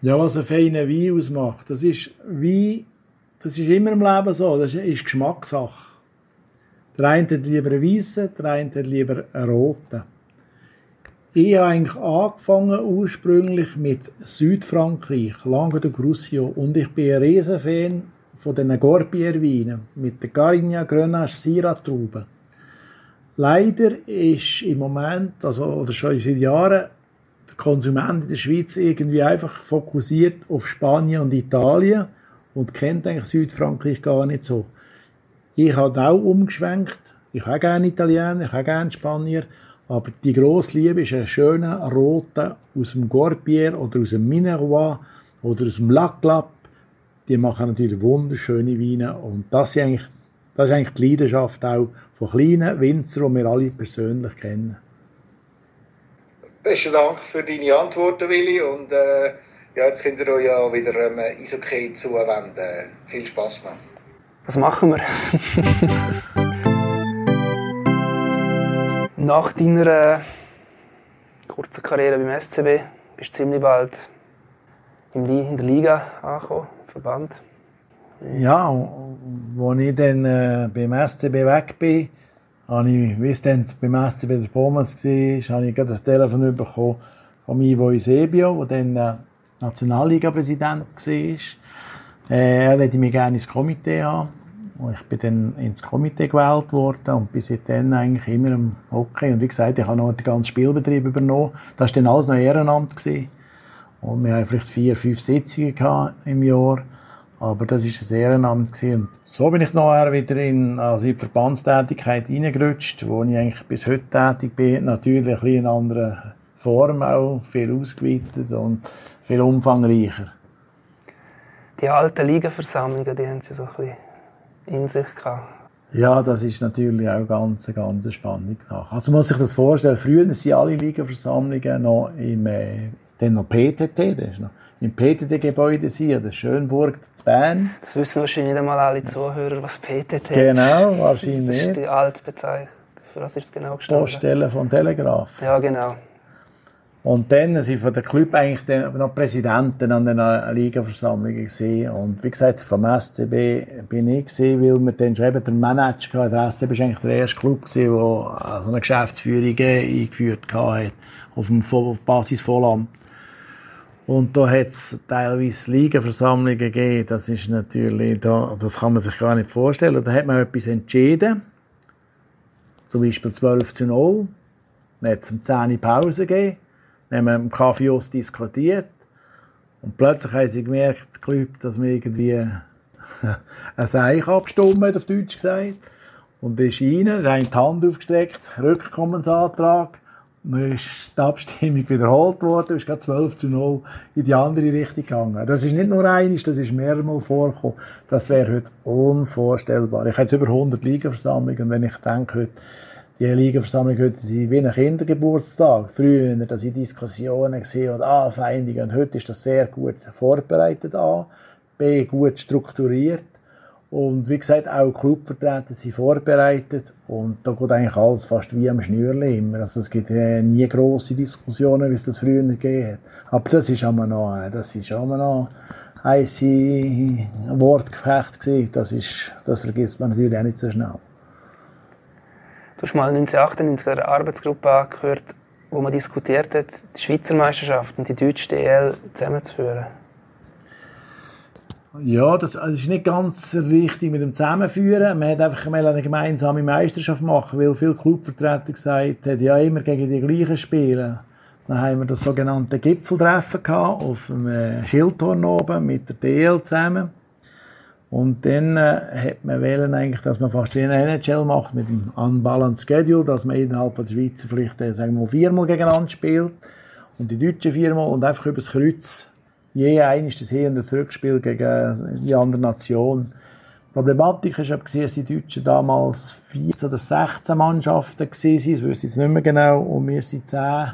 Ja, was einen feinen Wein ausmacht, das ist Wein, das ist immer im Leben so, das ist Geschmackssache. Der eine hat lieber einen weißen, der eine hat lieber einen roten. Ich habe eigentlich angefangen ursprünglich mit Südfrankreich, Languedoc-Roussillon, und ich bin ein Riesenfan von den Gorbier-Weinen mit den Carignan, Grenache, Syrah-Trauben. Leider ist im Moment, also, oder schon seit Jahren, der Konsument in der Schweiz irgendwie einfach fokussiert auf Spanien und Italien und kennt eigentlich Südfrankreich gar nicht so. Ich habe auch umgeschwenkt. Ich habe gerne Italiener, ich habe gerne Spanier, aber die grosse Liebe ist ein schöner roter aus dem Gorbier oder aus dem Minervois oder aus dem Lacklap. Die machen natürlich wunderschöne Weine und das, ist eigentlich, das ist eigentlich die Leidenschaft auch von kleinen Winzern, die wir alle persönlich kennen. Besten Dank für deine Antworten, Willi. Und äh, ja, jetzt könnt ihr euch ja wieder ähm, Eishockey zuwenden. Viel Spaß noch. Was machen wir? Nach deiner kurzen Karriere beim SCB bist du ziemlich bald in der Liga angekommen, im Verband. Ja, als ich dann äh, beim SCB weg bin, habe ich, wie es dann beim SCB der Pommes war, habe ich gerade ein Telefon bekommen von Ivo Eusebio, der dann äh, Nationalliga-Präsident war. Äh, er wollte mich gerne ins Komitee haben. Ich bin dann ins Komitee gewählt worden und bis dann eigentlich immer im Hockey. Und wie gesagt, ich habe noch den ganzen Spielbetrieb übernommen. Das war dann alles noch Ehrenamt. Gewesen. Und wir haben vielleicht vier, fünf Sitzungen im Jahr. Aber das war ein Ehrenamt. Gewesen. Und so bin ich nachher wieder in, also in die Verbandstätigkeit reingerutscht, wo ich eigentlich bis heute tätig bin. Natürlich ein bisschen in einer anderen Form auch, viel ausgeweitet und viel umfangreicher. Die alten Ligaversammlungen, die haben Sie so ein bisschen in sich gehabt. Ja, das ist natürlich auch ganz, ganz spannend. Also man muss sich das vorstellen, früher waren alle Ligaversammlungen noch im, äh, dann noch PTT, das ist noch im PTT-Gebäude hier, der Schönburg zu Bern. Das wissen wahrscheinlich nicht einmal alle Zuhörer, was PTT ist. Genau, wahrscheinlich. Das ist die alte Bezeichnung. Für was ist es genau gestanden? Poststelle von Telegraph. Ja, genau. Und dann sind von der Club eigentlich noch Präsidenten an den Ligaversammlungen gesehen. Und wie gesagt, vom SCB bin ich gesehen, weil wir dann schon eben den Manager hatten. Der SCB war eigentlich der erste Club der so eine Geschäftsführung eingeführt hat, auf dem Basisvollamt. Und da hat es teilweise Ligaversammlungen gegeben. Das ist natürlich, da, das kann man sich gar nicht vorstellen. Da hat man etwas entschieden. Zum Beispiel 12 zu 0. Dann hat es um 10 Uhr Pause gegeben. Haben wir im Kaffeehaus diskutiert. Und plötzlich haben sie gemerkt, dass wir irgendwie ein Seich abgestimmt auf Deutsch gesagt. Und ist rein, er hat die Hand aufgestreckt, Rückkommensantrag. Dann ist die Abstimmung wiederholt worden, ist gerade 12 zu 0 in die andere Richtung gegangen. Das ist nicht nur eines, das ist mehrmals vorgekommen. Das wäre heute unvorstellbar. Ich habe jetzt über 100 Ligaversammlungen und wenn ich denke heute, die Ligaversammlung heute sind wie ein Kindergeburtstag. Früher, dass ich Diskussionen gesehen und Anfeindungen. Und heute ist das sehr gut vorbereitet A, B, gut strukturiert. Und wie gesagt, auch Clubvertreter sind vorbereitet. Und da geht eigentlich alles fast wie am Schnürli immer. Also es gibt äh, nie grosse Diskussionen, wie es das früher gegeben hat. Aber das ist immer noch, äh, das ist immer noch heiße Wortgefecht gewesen. Das ist, das vergisst man natürlich auch nicht so schnell. Du hast mal 1998 einer Arbeitsgruppe angehört, wo man diskutiert hat, die Schweizer Meisterschaft und die deutsche DL zusammenzuführen. Ja, das, das, ist nicht ganz richtig mit dem Zusammenführen. Man hat einfach mal eine gemeinsame Meisterschaft machen, weil viele Clubvertreter gesagt haben, ja, immer gegen die gleichen spielen. Dann haben wir das sogenannte Gipfeltreffen gehabt, auf dem Schildhorn oben mit der DL zusammen. Und dann äh, man wählen eigentlich, dass man fast wie eine NHL macht mit dem Unbalanced Schedule, dass man innerhalb der Schweizer vielleicht äh, sagen wir mal, viermal gegeneinander spielt und die Deutschen viermal und einfach übers Kreuz je eines das Hin- und das Rückspiel gegen die andere Nation. Die Problematik ist aber, dass die Deutschen damals 14 oder 16 Mannschaften waren, das wüsste ich jetzt nicht mehr genau, und wir sind 10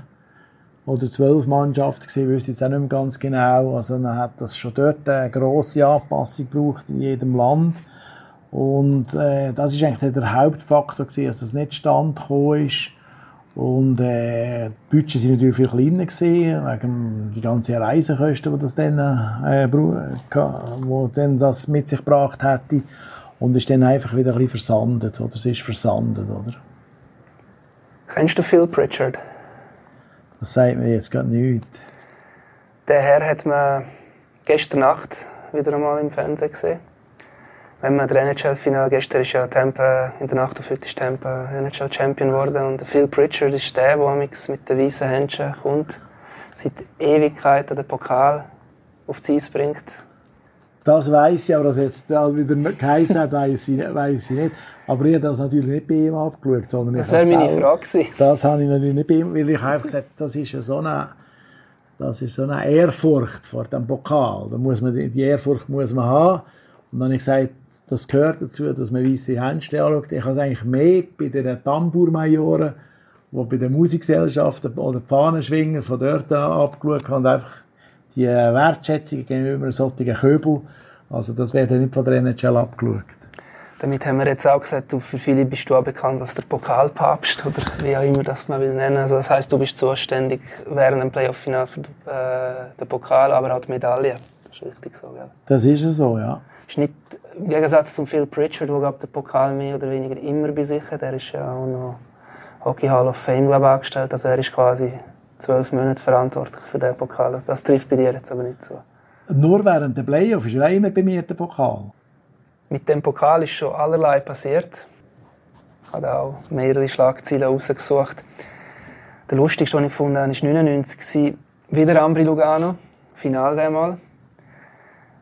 oder zwölf Mannschaften gewesen, wüsste jetzt auch nicht mehr ganz genau. Also dann hat das schon dort eine grosse Anpassung gebraucht in jedem Land. Und äh, das ist eigentlich der Hauptfaktor gewesen, dass das nicht stand ist. Und äh, die Budgets sind natürlich viel kleiner gewesen, wegen die ganzen Reisekosten, die das dann, äh, wo dann das mit sich gebracht hätte. Und ist dann einfach wieder ein bisschen versandet, oder es ist versandet, oder? Kennst du Phil Pritchard? Das sagt mir jetzt gerade nichts. Den Herr hat man gestern Nacht wieder einmal im Fernsehen gesehen. Wenn man der NHL-Final, gestern ist ja Tampa, in der Nacht auf heute ist Tampa NHL-Champion geworden und Phil Pritchard ist der, der mit den weißen Händchen kommt, seit Ewigkeiten den Pokal auf die Eis bringt. Das weiß ich, aber dass jetzt wieder geheißen hat, weiß ich, weiss ich nicht. Aber ich habe das natürlich nicht bei ihm abgeschaut, sondern Das wäre meine Frage gewesen. Das habe ich natürlich nicht bei ihm, weil ich einfach gesagt das ist so eine, das ist so eine Ehrfurcht vor dem Pokal. Da muss man, die Ehrfurcht muss man haben. Und dann habe ich gesagt, das gehört dazu, dass man weisse Händchen anschaut. Ich habe es eigentlich mehr bei den Tambourmajoren, die bei den Musikgesellschaften oder Fahnenschwinger von dort an abgeschaut haben, einfach die Wertschätzung gegenüber solchen Köbel. Also das wird nicht von der NHL abgeschaut. Damit haben wir jetzt auch gesagt, du, für viele bist du auch bekannt als der Pokalpapst oder wie auch immer das man will nennen. Also das heißt, du bist zuständig während dem Playoff-Final für äh, den Pokal, aber auch die Medaille. Das ist richtig so, gell? Das ist so, ja. Ist nicht im Gegensatz zum Phil Pritchard, der den Pokal mehr oder weniger immer bei sich hat, der ist ja auch noch Hockey Hall of Fame glaube ich, angestellt. Also er ist quasi zwölf Monate verantwortlich für den Pokal. Also das trifft bei dir jetzt aber nicht so. Nur während der Playoff ist er immer bei mir der Pokal. Mit dem Pokal ist schon allerlei passiert. Ich habe auch mehrere Schlagzeilen rausgesucht. Der lustigste, den ich gefunden habe, war 1999. Wieder Ambri Lugano, Final einmal.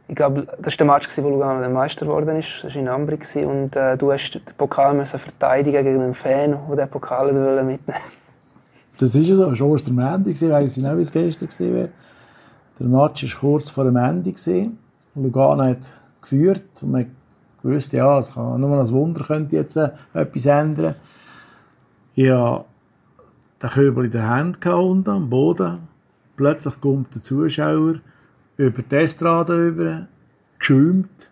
Ich glaube, das war der Match, wo Lugano der Meister geworden ist. Das war in Ambri. Und äh, du hast den Pokal verteidigen gegen einen Fan, der den Pokal mitnehmen wollte. Das ist so. Es war Ostermänti, ich weiß nicht, wie es gestern war. Der Match war kurz vor dem Ende. Lugano hat geführt und man wusste, ja, es kann nur ein Wunder könnte jetzt äh, etwas ändern. Ich hatte den Köbel in der Hand unten am Boden. Plötzlich kommt der Zuschauer über die Estrade über, geschäumt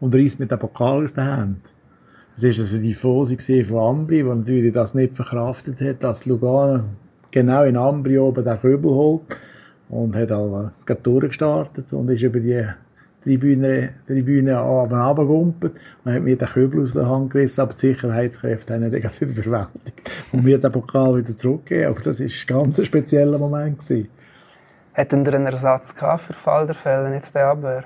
und reißt mit dem Pokal aus der Hand. Das war also die Fose von Ambri, die natürlich das nicht verkraftet hat, dass Lugano genau in Ambri oben den Köbel holt und hat also durchgestartet und ist über die Tribüne, Tribüne runtergegumpelt. Man hat mir den Köbel aus der Hand gerissen, aber die Sicherheitskräfte haben ihn dann verwendet und mir den Pokal wieder zurückgegeben. Aber das war ein ganz spezieller Moment. Gewesen. Hätten wir einen Ersatz gehabt für Fall der Fälle, jetzt der Abwehr?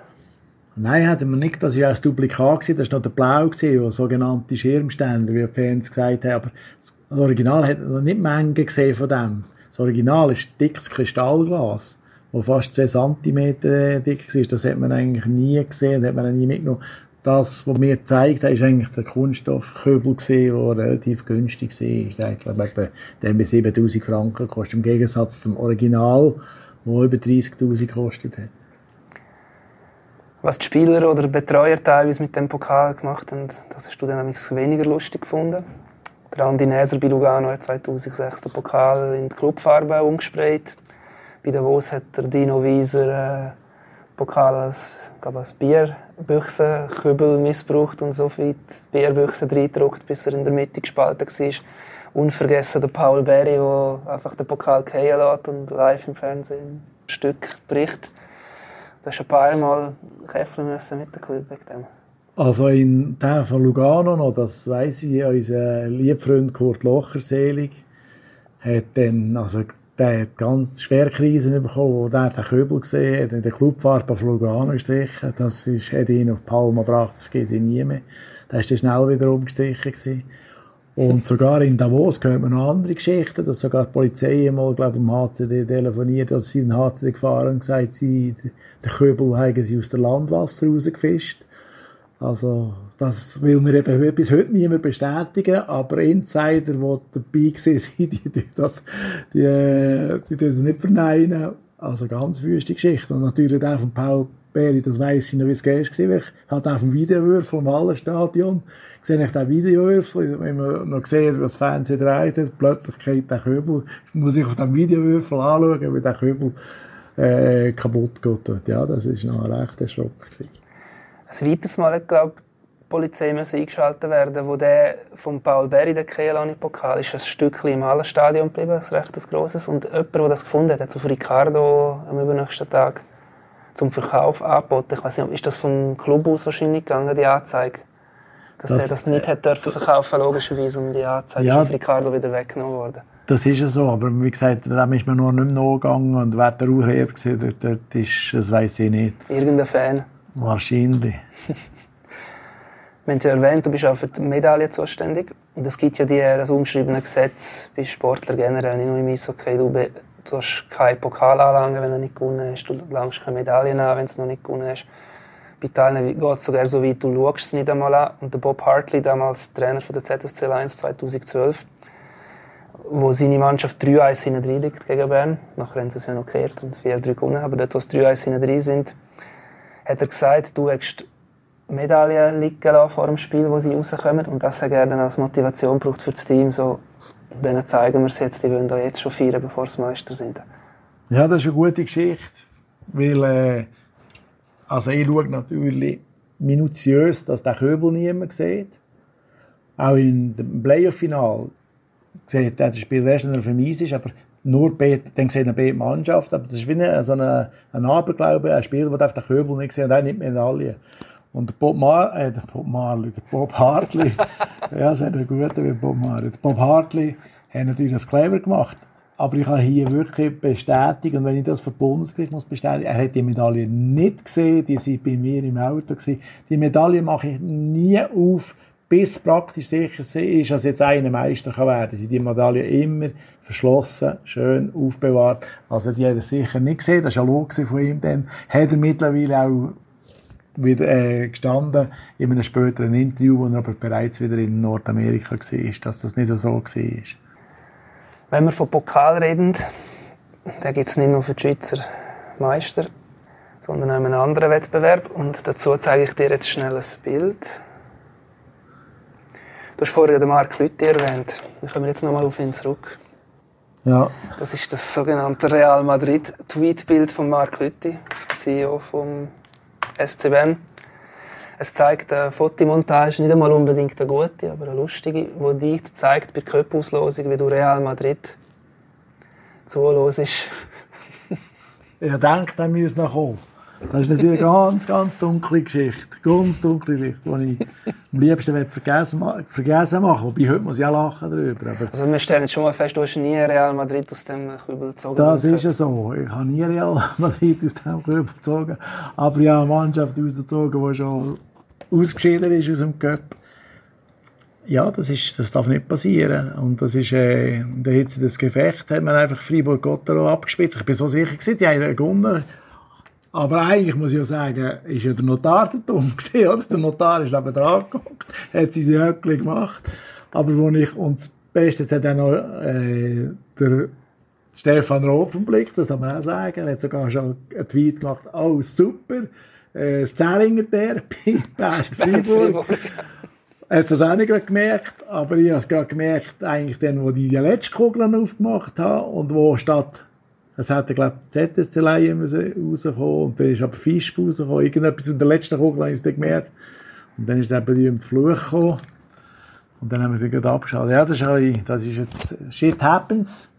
Nein, hatten wir nicht. Das war ja ein Duplikat. Gewesen. Das war noch der Blau, der sogenannte Schirmständer, wie die Fans gesagt haben. Aber das Original hat noch nicht Menge gesehen von dem. Das Original ist dickes Kristallglas der fast 2 cm dick war. Das hat man eigentlich nie gesehen, das hat man nie mitgenommen. Das, was mir gezeigt hat, ist eigentlich der Kunststoffköbel der relativ günstig war. Ich glaube, der bei 7000 Franken kostet, im Gegensatz zum Original, wo über 30.000 gekostet hat. Was die Spieler oder Betreuer teilweise mit dem Pokal gemacht haben, das hast du dann weniger lustig gefunden. Der Andi Näser bei Lugano hat 2006 den Pokal in die Clubfarbe umgesprayt. Bei Davos hat der Dino Wieser äh, Pokal als, als Bierbüchsenkübel missbraucht und so viel die Bierbüchse reingedruckt, bis er in der Mitte gespalten war. Unvergessen der Paul Berry, der einfach den Pokal fallen lässt und live im Fernsehen ein Stück bricht. Du hast ein paar Mal kämpfen müssen mit dem Club wegen. Also in dem von Lugano noch, das weiss ich, unser Liebfreund Kurt Locherselig hat dann, also der hat ganz schwere Krisen bekommen, wo der den Köbel gesehen hat, in der Clubfarbe auf Lugano gestrichen. Das ist, hat ihn auf Palma gebracht, das vergesse ich nie mehr. Da ist er schnell wieder umgestrichen gewesen. Und sogar in Davos hört man noch andere Geschichten, dass sogar die Polizei mal, glaube ich, im HCD telefoniert, dass sie den HCD gefahren und gesagt, sie, den Köbel haben sie aus dem Landwasser rausgefischt. Also, das will mir eben bis heute niemand bestätigen, aber Insider, die dabei waren, die, die, das, die, die, das nicht verneinen. Also ganz wüste Geschichte. Und natürlich auch von Paul Berry, das weiss ich noch, wie es gestern war. Ich hatte auch einen Videowürfel im Hallenstadion. Sehe ich den Videowürfel, wenn man noch sieht, was das Fernsehen dreht, plötzlich geht der Köbel, muss ich auf den Videowürfel anschauen, wie der Köbel äh, kaputt geht. Ja, das war noch ein rechter Schock. Ein weiteres Mal, ich glaube, die Polizei müssen eingeschaltet werden, wo der von Paul Berry, der Kehlani-Pokal, ist ein Stückchen im Hallenstadion geblieben, ein recht grosses. Und jemand, der das gefunden hat, hat zu Ricardo am übernächsten Tag zum Verkauf angeboten. Ich weiß nicht, ist das vom Club aus wahrscheinlich gegangen, die Anzeige? Dass das, der das nicht hat dürfen verkaufen, logischerweise, und die Anzeige ja, ist auf Ricardo wieder weggenommen worden. Das ist ja so, aber wie gesagt, dem ist man noch nicht mehr nachgegangen und wer der Urheber war, dort, dort ist, das weiß ich nicht. Irgendein Fan. Wahrscheinlich. Wir haben ja erwähnt, du bist auch für die Medaille zuständig. Und es gibt ja die, das ungeschriebene Gesetz bei Sportlern generell, nicht nur im Eishockey. Du, du hast keinen Pokal anlangen, wenn du nicht gewonnen hast. Du langst keine Medaillen an, wenn du noch nicht gewonnen hast. Bei Teilen geht es sogar so weit, du schaust es nicht einmal an. Und der Bob Hartley, damals Trainer von der ZSC 1 2012, wo seine Mannschaft 3-1 hinten liegt gegen Bern. Nachher haben sie es ja noch gekehrt und 4-3 gewonnen. Aber dort, wo es 3-1 hinten sind, hat er gesagt, du hast Medaillen liegen lassen vor dem Spiel, wo sie rauskommen. Und das hat er dann als Motivation braucht für das Team. So, denen zeigen wir es jetzt, die wollen da jetzt schon feiern, bevor sie Meister sind. Ja, das ist eine gute Geschichte. Weil, äh, also ich schaue natürlich minutiös, dass der Köbel niemand sieht. Auch in dem Playoff-Final sieht er das Spiel erst, wenn er Eis ist, aber nur beide, dann sehen beide Mannschaft, aber das ist wie eine, so ein Aberglaube, ein Spiel, das den Köbel nicht sehen und auch nicht Medaille. Und Bob, Mar äh, der Bob Marley, der Bob Hartley, ja, das hat einen guten wie Bob Marley. Der Bob Hartley hat natürlich das clever gemacht. Aber ich habe hier wirklich bestätigt, und wenn ich das für Bundesgericht muss bestätigen, er hat die Medaille nicht gesehen, die sind bei mir im Auto gewesen. Die Medaille mache ich nie auf, bis praktisch sicher ist, dass jetzt einer Meister kann werden. Sie die Medaille immer verschlossen, schön aufbewahrt. Also die hat er sicher nicht gesehen, das war ja Lob von ihm dann. Hat er mittlerweile auch wieder äh, gestanden in einem späteren Interview, wo er aber bereits wieder in Nordamerika war, dass das nicht so war. Wenn wir von Pokal reden, da gibt es nicht nur für die Schweizer Meister, sondern auch einen anderen Wettbewerb. Und dazu zeige ich dir jetzt schnell ein Bild. Du hast vorher den Marc Lüthi erwähnt. Wir kommen jetzt nochmal auf ihn zurück. Ja. Das ist das sogenannte Real Madrid Tweetbild von Marc Lüthi, CEO vom SCBM. Es zeigt eine Fotomontage, nicht einmal unbedingt eine gute, aber eine lustige, die dich zeigt bei der Cup-Auslosung, wie du Real Madrid zuhörst. ich denke, der müsste noch kommen. Das ist natürlich eine ganz, ganz dunkle Geschichte. Ganz dunkle Geschichte, die ich am liebsten vergessen, vergessen machen Wobei, heute muss ich auch lachen darüber. Aber also wir stellen schon mal fest, du hast nie Real Madrid aus dem Kübel gezogen. Das ist ja so. Ich habe nie Real Madrid aus dem Kübel gezogen. Aber ich habe eine Mannschaft rausgezogen, die schon ausgeschieden ist aus dem Cup. Ja, das, ist, das darf nicht passieren. Und das ist, äh, in der Hitze des Gefechts hat man einfach Fribourg-Gottero abgespitzt. Ich bin so sicher gewesen, die haben gewonnen. Aber eigentlich muss ich ja sagen, ist ja der Notar der dumm gewesen, oder? Der Notar ist neben dran geguckt, hat sein Höckchen gemacht. Aber wo ich, und das Beste hat dann noch, äh, der Stefan Roth vom Blick, das darf man auch sagen. Er hat sogar schon einen Tweet gemacht, oh, super, äh, das Zählinger Derby, Best Freiburg. Er hat es auch nicht gemerkt, aber ich habe es gerade gemerkt, eigentlich dann, wo die, die letzte Kugel aufgemacht haben und wo statt es hat, glaube ich, ZSC rausgekommen und dann ist aber Fisch rausgekommen. Irgendetwas in der letzten Kugel habe ich es dann gemerkt. Und dann ist der berühmte Fluch gekommen. Und dann haben wir sie gerade abgeschaut. Ja, das ist, das ist jetzt, shit happens.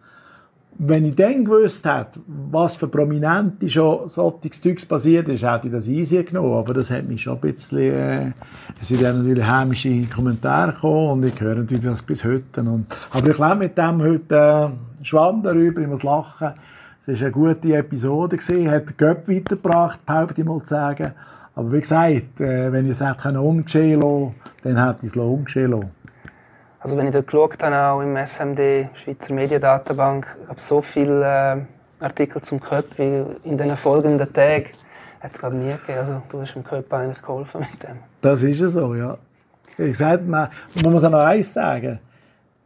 Wenn ich dann gewusst hätte, was für Prominente schon solches Zeugs passiert ist, hätte ich das easy genommen. Aber das hat mich schon ein bisschen, äh, es sind dann natürlich hämische Kommentare gekommen und ich höre natürlich das bis heute. Und, aber ich glaube, mit dem heute äh, schwamm darüber, ich muss lachen. Es war eine gute Episode, gewesen, hat den Göpp weitergebracht, behaupte ich mal zu sagen. Aber wie gesagt, äh, wenn ich es hätte ungeschehen lassen dann hätte ich es ungeschehen lassen. Also wenn ich dort geschaut habe, auch im SMD, Schweizer Mediendatenbank, habe so viele äh, Artikel zum Köp wie in den folgenden Tagen hat es glaube nie gegeben. Also du hast dem Köp eigentlich geholfen mit dem. Das ist ja so, ja. Ich gesagt, man, man muss auch noch eins sagen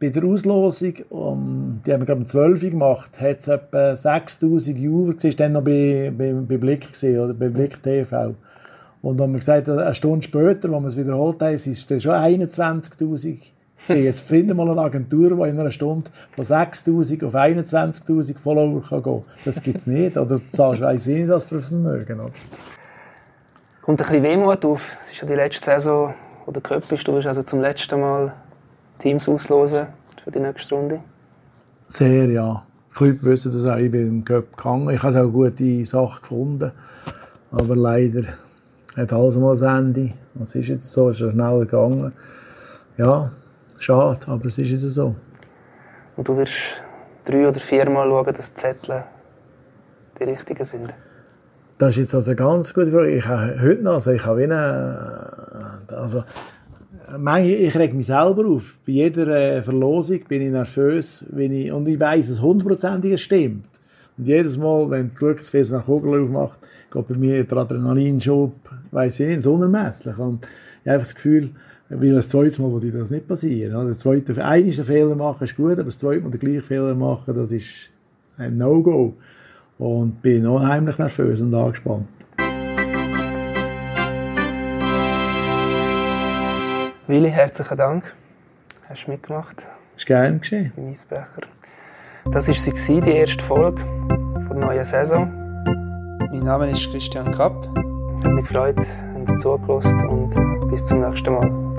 bei der Auslosung, um, die haben wir glaube ich 12 gemacht, hat es etwa 6000 User, das war dann noch bei, bei, bei Blick gewesen, oder bei Blick TV. Und dann haben wir gesagt, eine Stunde später, wo wir es wiederholt haben, sind es schon 21'000 Jetzt finden wir mal eine Agentur, die in einer Stunde von 6'000 auf 21'000 Follower kann gehen kann. Das gibt es nicht. Oder du zahlst, weiss ich nicht, was für ein Vermögen. Kommt ein bisschen Wehmut auf. Es ist ja die letzte Saison, wo der Köpp ist. Du bist also zum letzten Mal Teams auslosen für die nächste Runde? Sehr, ja. Die Club wissen das auch. Ich bin im Cup gegangen. Ich habe auch gute Sachen gefunden. Aber leider hat alles mal ein Ende. Es ist jetzt so, es ist schneller gegangen. Ja, schade, aber es ist jetzt so. Und du wirst drei oder viermal schauen, dass die Zettel die richtigen sind? Das ist jetzt also eine ganz gute Frage. Ich habe heute noch, also ich habe eine, also ich reg mich selber auf. Bei jeder äh, Verlosung bin ich nervös, wenn ich, und ich weiss, dass hundertprozentig stimmt. Und jedes Mal, wenn die Glücksfest nach Kugel aufmacht, geht bei mir der Adrenalinschub, weiss ich nicht, unermesslich. Und ich habe das Gefühl, weil das zweite Mal würde das nicht passieren. Der zweite, einen Fehler machen ist gut, aber das zweite Mal den gleichen Fehler machen, das ist ein No-Go. Und bin unheimlich nervös und angespannt. Willi, herzlichen Dank. Hast du mitgemacht? Ist gerne geschehen. Im Eisbrecher. Das war sie, die erste Folge der neuen Saison. Mein Name ist Christian Kapp. Ich habe mich gefreut, habt ihr zugelassen und bis zum nächsten Mal.